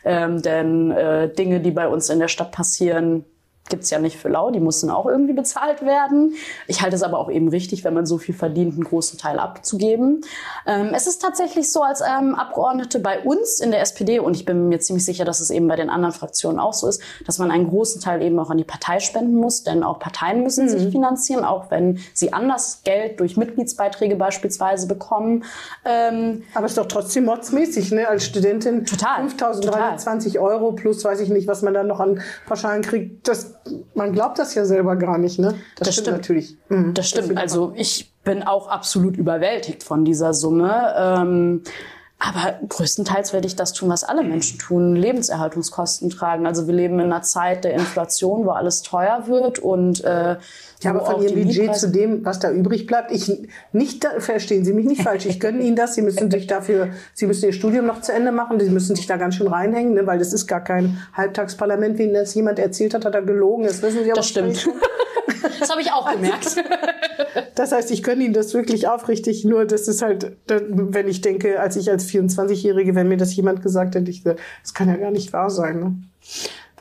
Ähm, denn äh, Dinge, die bei uns in der Stadt passieren, gibt's ja nicht für lau, die müssen auch irgendwie bezahlt werden. Ich halte es aber auch eben richtig, wenn man so viel verdient, einen großen Teil abzugeben. Ähm, es ist tatsächlich so, als ähm, Abgeordnete bei uns in der SPD, und ich bin mir ziemlich sicher, dass es eben bei den anderen Fraktionen auch so ist, dass man einen großen Teil eben auch an die Partei spenden muss, denn auch Parteien müssen Mhm. sich finanzieren, auch wenn sie anders Geld durch Mitgliedsbeiträge beispielsweise bekommen. Ähm, Aber ist doch trotzdem mordsmäßig, ne? Als Studentin Total, 5.320 Euro plus weiß ich nicht, was man dann noch an Pauschalen kriegt. Das, man glaubt das ja selber gar nicht, ne? Das stimmt. natürlich. Mhm. Das stimmt. Also ich bin auch absolut überwältigt von dieser Summe. Ähm, aber größtenteils werde ich das tun, was alle Menschen tun, Lebenserhaltungskosten tragen. Also wir leben in einer Zeit der Inflation, wo alles teuer wird und äh, Ja, aber von auch Ihrem Budget Mietpreise- zu dem, was da übrig bleibt, ich nicht, verstehen Sie mich nicht falsch. Ich gönne Ihnen das. Sie müssen sich dafür, Sie müssen Ihr Studium noch zu Ende machen. Sie müssen sich da ganz schön reinhängen, ne? weil das ist gar kein Halbtagsparlament, wie Ihnen das jemand erzählt hat, hat er gelogen. Das wissen Sie aber Das stimmt. Das habe ich auch gemerkt. [laughs] Das heißt, ich gönne Ihnen das wirklich aufrichtig. Nur, das ist halt, wenn ich denke, als ich als 24-Jährige, wenn mir das jemand gesagt hätte, ich, das kann ja gar nicht wahr sein. Ne?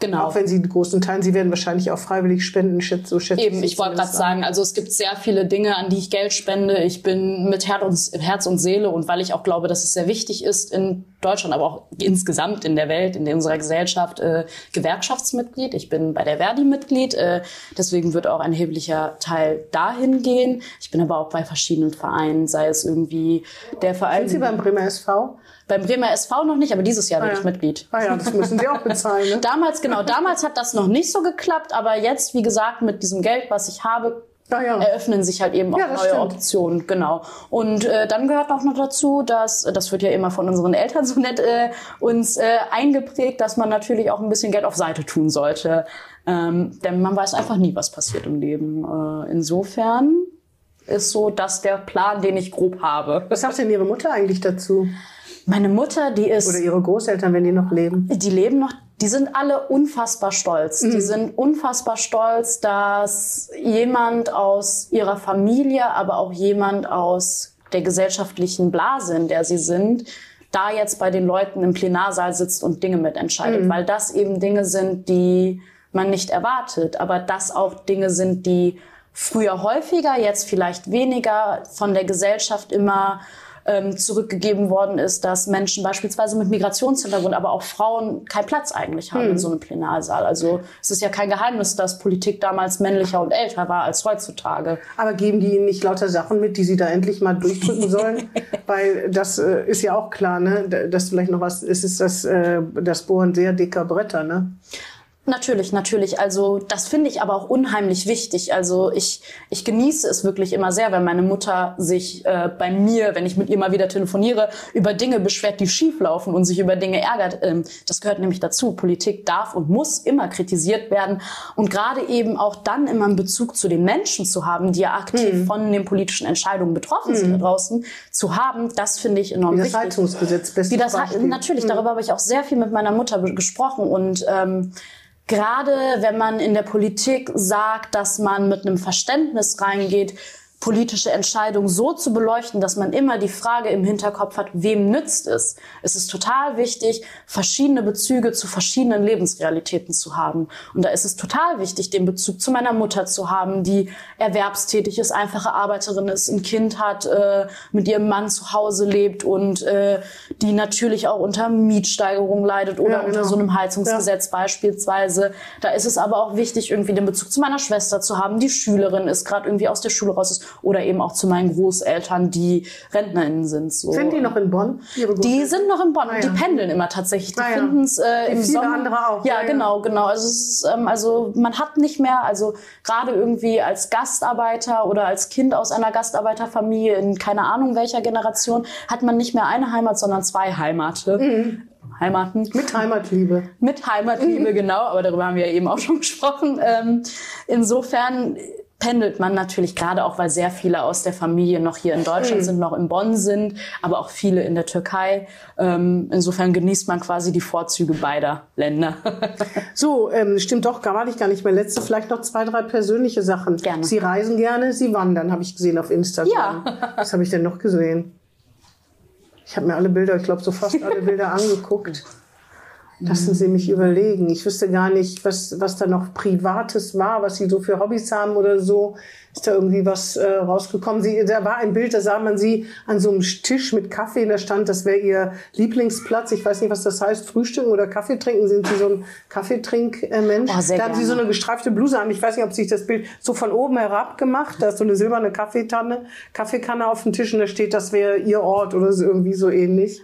Genau. Auch wenn Sie in großen Teilen, Sie werden wahrscheinlich auch freiwillig spenden, so schätze Eben, ich wollte gerade sagen, also es gibt sehr viele Dinge, an die ich Geld spende. Ich bin mit Herz und, Herz und Seele und weil ich auch glaube, dass es sehr wichtig ist in Deutschland, aber auch insgesamt in der Welt, in unserer Gesellschaft, äh, Gewerkschaftsmitglied. Ich bin bei der Verdi Mitglied, äh, deswegen wird auch ein erheblicher Teil dahin gehen. Ich bin aber auch bei verschiedenen Vereinen, sei es irgendwie der Verein. Sind Sie beim Bremer SV? Beim Bremer SV noch nicht, aber dieses Jahr bin Ah, ich ja. Mitglied. Ah ja, das müssen Sie auch bezahlen. Ne? [laughs] Damals, genau, damals hat das noch nicht so geklappt, aber jetzt, wie gesagt, mit diesem Geld, was ich habe, Ah ja. eröffnen sich halt eben auch Ja, neue stimmt. Optionen, genau. Und äh, dann gehört auch noch dazu, dass, das wird ja immer von unseren Eltern so nett äh, uns äh, eingeprägt, dass man natürlich auch ein bisschen Geld auf Seite tun sollte. Ähm, denn man weiß einfach nie, was passiert im Leben. Äh, insofern ist so das der Plan, den ich grob habe. Was sagt denn Ihre Mutter eigentlich dazu? Meine Mutter, die ist. Oder Ihre Großeltern, wenn die noch leben? Die leben noch. Die sind alle unfassbar stolz. Mhm. Die sind unfassbar stolz, dass jemand aus ihrer Familie, aber auch jemand aus der gesellschaftlichen Blase, in der sie sind, da jetzt bei den Leuten im Plenarsaal sitzt und Dinge mitentscheidet, mhm. weil das eben Dinge sind, die man nicht erwartet, aber das auch Dinge sind, die früher häufiger, jetzt vielleicht weniger von der Gesellschaft immer ähm, zurückgegeben worden ist, dass Menschen beispielsweise mit Migrationshintergrund, aber auch Frauen keinen Platz eigentlich haben hm. in so einem Plenarsaal. Also es ist ja kein Geheimnis, dass Politik damals männlicher und älter war als heutzutage. Aber geben die ihnen nicht lauter Sachen mit, die sie da endlich mal durchdrücken sollen? [laughs] Weil das äh, ist ja auch klar, ne? dass vielleicht noch was ist, ist das, äh, das Bohren sehr dicker Bretter, ne? Natürlich, natürlich. Also das finde ich aber auch unheimlich wichtig. Also ich, ich genieße es wirklich immer sehr, wenn meine Mutter sich äh, bei mir, wenn ich mit ihr mal wieder telefoniere, über Dinge beschwert, die schief laufen und sich über Dinge ärgert. Ähm, das gehört nämlich dazu. Politik darf und muss immer kritisiert werden. Und gerade eben auch dann immer einen Bezug zu den Menschen zu haben, die ja aktiv hm. von den politischen Entscheidungen betroffen hm. sind da draußen, zu haben, das finde ich enorm Wie das wichtig. Heizungsgesetz, Wie das Natürlich, hm. darüber habe ich auch sehr viel mit meiner Mutter gesprochen und ähm, Gerade wenn man in der Politik sagt, dass man mit einem Verständnis reingeht, politische Entscheidung so zu beleuchten, dass man immer die Frage im Hinterkopf hat, wem nützt es? Es ist total wichtig, verschiedene Bezüge zu verschiedenen Lebensrealitäten zu haben. Und da ist es total wichtig, den Bezug zu meiner Mutter zu haben, die erwerbstätig ist, einfache Arbeiterin ist, ein Kind hat, äh, mit ihrem Mann zu Hause lebt und äh, die natürlich auch unter Mietsteigerung leidet oder ja, genau. unter so einem Heizungsgesetz ja. beispielsweise. Da ist es aber auch wichtig, irgendwie den Bezug zu meiner Schwester zu haben, die Schülerin ist, gerade irgendwie aus der Schule raus ist oder eben auch zu meinen Großeltern, die RentnerInnen sind. So. Sind die noch in Bonn? die sind noch in Bonn. Ah, ja. Die pendeln immer tatsächlich. Die ah, ja. finden es äh, im viele Sommer. andere auch. Ja, ja, genau, genau. Also, es ist, ähm, also man hat nicht mehr, also gerade irgendwie als Gastarbeiter oder als Kind aus einer Gastarbeiterfamilie in keine Ahnung welcher Generation, hat man nicht mehr eine Heimat, sondern zwei Heimate. Mhm. Heimaten. Mit Heimatliebe. Mit Heimatliebe, genau. Aber darüber haben wir ja eben auch schon [laughs] gesprochen. Ähm, insofern pendelt man natürlich gerade auch, weil sehr viele aus der Familie noch hier in Deutschland mhm. sind, noch in Bonn sind, aber auch viele in der Türkei. Ähm, insofern genießt man quasi die Vorzüge beider Länder. [laughs] so, ähm, stimmt doch, gar nicht, gar nicht mehr. Letzte vielleicht noch zwei, drei persönliche Sachen. Gerne. Sie reisen gerne, Sie wandern, habe ich gesehen auf Instagram. Ja. Was habe ich denn noch gesehen? Ich habe mir alle Bilder, ich glaube so fast alle Bilder [laughs] angeguckt. Lassen Sie mich überlegen. Ich wüsste gar nicht, was, was da noch Privates war, was Sie so für Hobbys haben oder so. Ist da irgendwie was äh, rausgekommen? Sie, da war ein Bild, da sah man Sie an so einem Tisch mit Kaffee, da stand, das wäre Ihr Lieblingsplatz. Ich weiß nicht, was das heißt, Frühstücken oder Kaffee trinken. Sind Sie so ein Kaffeetrinkmensch? Oh, da haben Sie so eine gestreifte Bluse an. Ich weiß nicht, ob sich das Bild so von oben herab gemacht. Da ist so eine silberne Kaffeetanne, Kaffeekanne auf dem Tisch und da steht, das wäre Ihr Ort oder so irgendwie so ähnlich.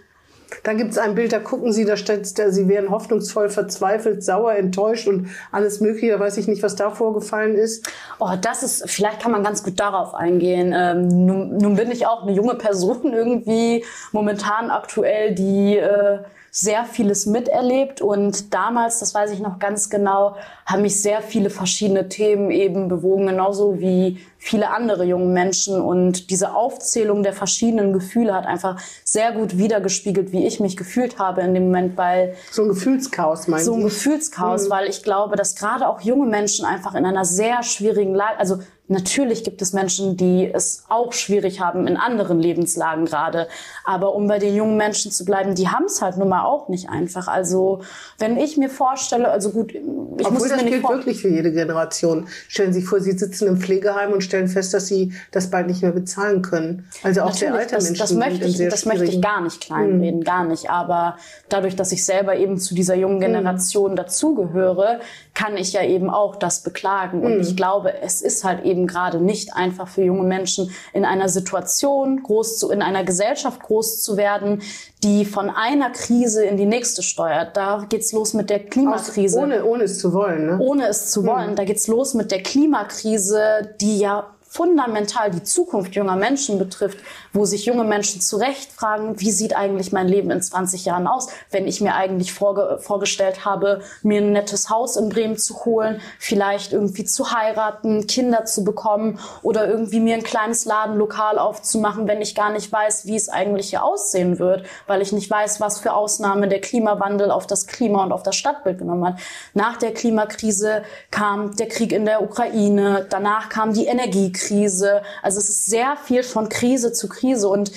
Dann gibt es ein Bild, da gucken Sie, da steht, da, Sie wären hoffnungsvoll, verzweifelt, sauer, enttäuscht und alles Mögliche. Da weiß ich nicht, was da vorgefallen ist. Oh, das ist, vielleicht kann man ganz gut darauf eingehen. Ähm, nun, nun bin ich auch eine junge Person [laughs] irgendwie, momentan aktuell, die äh, sehr vieles miterlebt und damals, das weiß ich noch ganz genau, haben mich sehr viele verschiedene Themen eben bewogen, genauso wie viele andere junge Menschen. Und diese Aufzählung der verschiedenen Gefühle hat einfach sehr gut wiedergespiegelt, wie ich mich gefühlt habe in dem Moment, weil... So ein Gefühlschaos, meinst du? So ein Gefühlschaos, mhm. weil ich glaube, dass gerade auch junge Menschen einfach in einer sehr schwierigen Lage, also Natürlich gibt es Menschen, die es auch schwierig haben in anderen Lebenslagen gerade. Aber um bei den jungen Menschen zu bleiben, die haben es halt nun mal auch nicht einfach. Also wenn ich mir vorstelle, also gut, ich Obwohl muss das mir gilt wirklich für jede Generation. Stellen Sie sich vor, Sie sitzen im Pflegeheim und stellen fest, dass Sie das bald nicht mehr bezahlen können. Also auch sehr alte Menschen. Das, möchte ich, das möchte ich gar nicht kleinreden, hm. gar nicht. Aber dadurch, dass ich selber eben zu dieser jungen hm. Generation hm. dazugehöre, kann ich ja eben auch das beklagen. Und hm. ich glaube, es ist halt eben eben gerade nicht einfach für junge Menschen in einer Situation groß zu, in einer Gesellschaft groß zu werden, die von einer Krise in die nächste steuert. Da geht's los mit der Klimakrise. Aus, ohne, ohne es zu wollen. Ne? Ohne es zu wollen. Mhm. Da geht's los mit der Klimakrise, die ja fundamental die Zukunft junger Menschen betrifft, wo sich junge Menschen zu Recht fragen, wie sieht eigentlich mein Leben in 20 Jahren aus, wenn ich mir eigentlich vorge vorgestellt habe, mir ein nettes Haus in Bremen zu holen, vielleicht irgendwie zu heiraten, Kinder zu bekommen oder irgendwie mir ein kleines Ladenlokal aufzumachen, wenn ich gar nicht weiß, wie es eigentlich hier aussehen wird, weil ich nicht weiß, was für Ausnahme der Klimawandel auf das Klima und auf das Stadtbild genommen hat. Nach der Klimakrise kam der Krieg in der Ukraine, danach kam die Energiekrise. Also es ist sehr viel von Krise zu Krise und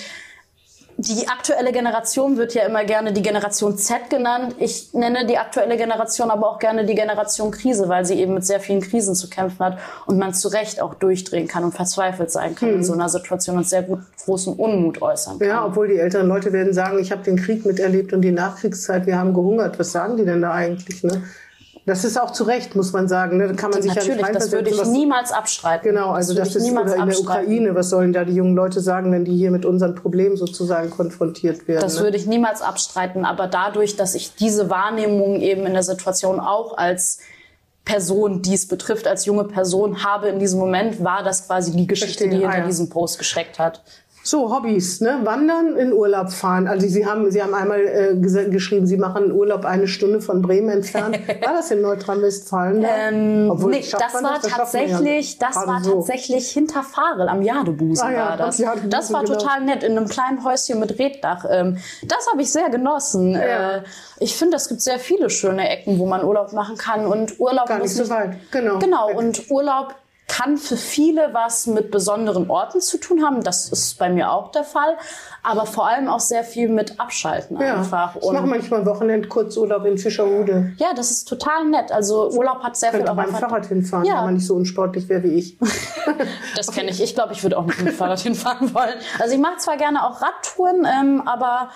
die aktuelle Generation wird ja immer gerne die Generation Z genannt. Ich nenne die aktuelle Generation aber auch gerne die Generation Krise, weil sie eben mit sehr vielen Krisen zu kämpfen hat und man zu Recht auch durchdrehen kann und verzweifelt sein kann hm. in so einer Situation und sehr gut großen Unmut äußern kann. Ja, obwohl die älteren Leute werden sagen, ich habe den Krieg miterlebt und die Nachkriegszeit, wir haben gehungert. Was sagen die denn da eigentlich? Ne? Das ist auch zu Recht, muss man sagen. Ne? Da kann man sich Natürlich, ja nicht das würde ich was, niemals abstreiten. Genau, also das, das ist oder in der Ukraine. Was sollen da die jungen Leute sagen, wenn die hier mit unseren Problemen sozusagen konfrontiert werden? Das ne? würde ich niemals abstreiten. Aber dadurch, dass ich diese Wahrnehmung eben in der Situation auch als Person, die es betrifft, als junge Person habe in diesem Moment, war das quasi die Geschichte, Verstehe, die hinter ah, ja. diesem Post geschreckt hat. So, Hobbys, ne? Wandern, in Urlaub fahren. Also Sie haben, Sie haben einmal äh, geschrieben, Sie machen Urlaub eine Stunde von Bremen entfernt. [laughs] War das in Nordrhein-Westfalen? Ähm, Obwohl, nee, das war das, tatsächlich, das war so. tatsächlich hinter Farel am Jadebusen ah, ja, war das. Jadebusen, das war genau. total nett in einem kleinen Häuschen mit Reddach. Ähm, das habe ich sehr genossen. Ja. Äh, ich finde, es gibt sehr viele schöne Ecken, wo man Urlaub machen kann und Urlaub Gar nicht so weit. Genau. Genau und Urlaub kann für viele was mit besonderen Orten zu tun haben. Das ist bei mir auch der Fall aber vor allem auch sehr viel mit Abschalten ja, einfach. Ich mache manchmal Wochenend Kurzurlaub in Fischerhude. Ja, das ist total nett. Also Urlaub hat sehr viel auch mit Fahrrad hinfahren, ja. wenn man nicht so unsportlich wäre wie ich. [laughs] das kenne ich. Ich glaube, ich würde auch nicht mit dem Fahrrad [laughs] hinfahren wollen. Also ich mache zwar gerne auch Radtouren, ähm, aber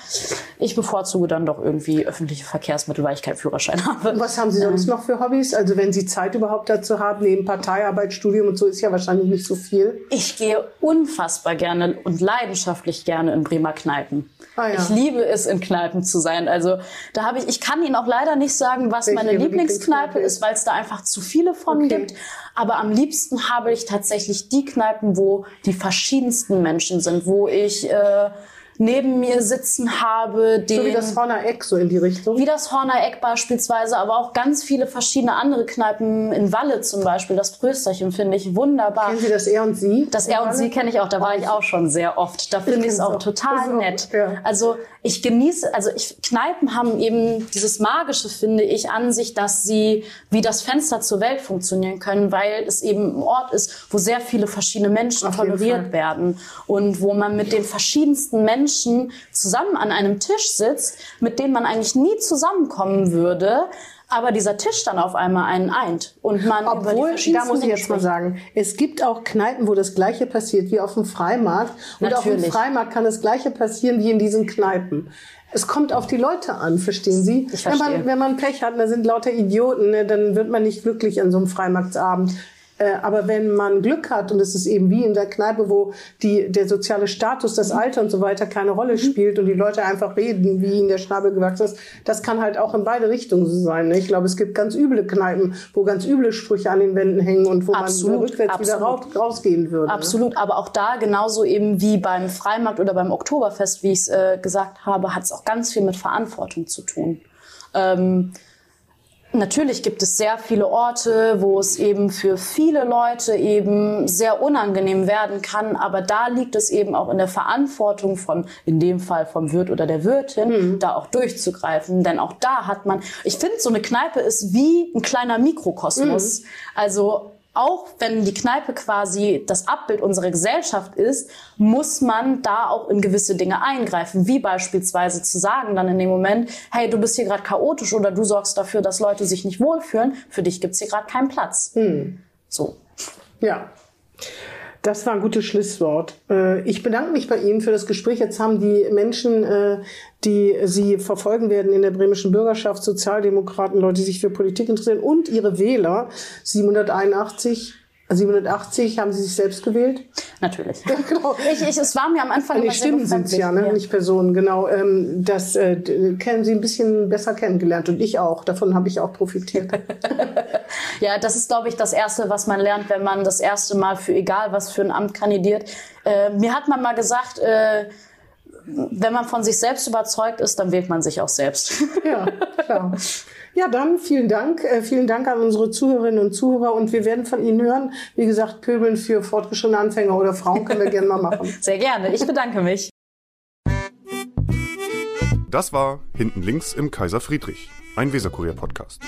ich bevorzuge dann doch irgendwie öffentliche Verkehrsmittel, weil ich keinen Führerschein [laughs] habe. Und was haben Sie sonst ähm. noch für Hobbys? Also wenn Sie Zeit überhaupt dazu haben, neben Parteiarbeit, Studium und so ist ja wahrscheinlich nicht so viel. Ich gehe unfassbar gerne und leidenschaftlich gerne in Bremer Kneipen. Ah, ja. Ich liebe es, in Kneipen zu sein. Also da habe ich, ich kann Ihnen auch leider nicht sagen, was Welche meine Lieblingskneipe ist, weil es da einfach zu viele von okay. gibt. Aber am liebsten habe ich tatsächlich die Kneipen, wo die verschiedensten Menschen sind, wo ich äh, neben mir sitzen habe. Den, so wie das Horner Eck, so in die Richtung. Wie das Horner Eck beispielsweise, aber auch ganz viele verschiedene andere Kneipen in Walle zum Beispiel. Das Prösterchen finde ich wunderbar. Kennen Sie das Er und Sie? Das Er und Sie kenne ich auch, da war ich auch schon sehr oft. Da finde ich es auch total so, nett. Ja. Also ich genieße, also ich, Kneipen haben eben dieses Magische, finde ich, an sich, dass sie wie das Fenster zur Welt funktionieren können, weil es eben ein Ort ist, wo sehr viele verschiedene Menschen Auf toleriert werden und wo man mit den verschiedensten Menschen Menschen zusammen an einem Tisch sitzt, mit denen man eigentlich nie zusammenkommen würde, aber dieser Tisch dann auf einmal einen eint und man Obwohl, da muss ich jetzt mal sagen, es gibt auch Kneipen, wo das Gleiche passiert wie auf dem Freimarkt und Natürlich. auf dem Freimarkt kann das Gleiche passieren wie in diesen Kneipen. Es kommt auf die Leute an, verstehen Sie? Ich verstehe. Wenn man, wenn man Pech hat, da sind lauter Idioten, ne, dann wird man nicht glücklich an so einem Freimarktsabend. Äh, aber wenn man Glück hat und es ist eben wie in der Kneipe, wo die, der soziale Status, das Alter und so weiter keine Rolle mhm. spielt und die Leute einfach reden, wie ihnen der Schnabel gewachsen ist, das kann halt auch in beide Richtungen so sein. Ne? Ich glaube, es gibt ganz üble Kneipen, wo ganz üble Sprüche an den Wänden hängen und wo absolut, man rückwärts absolut. wieder raus, rausgehen würde. Absolut, ne? aber auch da genauso eben wie beim Freimarkt oder beim Oktoberfest, wie ich es äh, gesagt habe, hat es auch ganz viel mit Verantwortung zu tun. Ähm, Natürlich gibt es sehr viele Orte, wo es eben für viele Leute eben sehr unangenehm werden kann, aber da liegt es eben auch in der Verantwortung von, in dem Fall vom Wirt oder der Wirtin, mhm. da auch durchzugreifen, denn auch da hat man, ich finde, so eine Kneipe ist wie ein kleiner Mikrokosmos. Mhm. Also auch wenn die Kneipe quasi das Abbild unserer Gesellschaft ist, muss man da auch in gewisse Dinge eingreifen, wie beispielsweise zu sagen dann in dem Moment, hey, du bist hier gerade chaotisch oder du sorgst dafür, dass Leute sich nicht wohlfühlen, für dich gibt's hier gerade keinen Platz. Hm. So. Ja. Das war ein gutes Schlusswort. Äh, ich bedanke mich bei Ihnen für das Gespräch. Jetzt haben die Menschen, äh, die Sie verfolgen werden in der bremischen Bürgerschaft, Sozialdemokraten, Leute, die sich für Politik interessieren und Ihre Wähler, 781 780 haben Sie sich selbst gewählt? Natürlich. Ja, [laughs] genau. Ich, ich, es war mir am Anfang Die Stimmen sind es ja, ne? Ja. nicht Personen, genau. Ähm, das äh, kennen Sie ein bisschen besser kennengelernt und ich auch. Davon habe ich auch profitiert. [laughs] Ja, das ist, glaube ich, das Erste, was man lernt, wenn man das erste Mal für egal was für ein Amt kandidiert. Äh, mir hat man mal gesagt, äh, wenn man von sich selbst überzeugt ist, dann wählt man sich auch selbst. [laughs] Ja, klar. Ja, dann vielen Dank. Äh, vielen Dank an unsere Zuhörerinnen und Zuhörer. Und wir werden von Ihnen hören. Wie gesagt, Pöbeln für fortgeschrittene Anfänger oder Frauen können wir gerne mal machen. [laughs] Sehr gerne. Ich bedanke mich. Das war Hinten links im Kaiser Friedrich, ein Weserkurier-Podcast.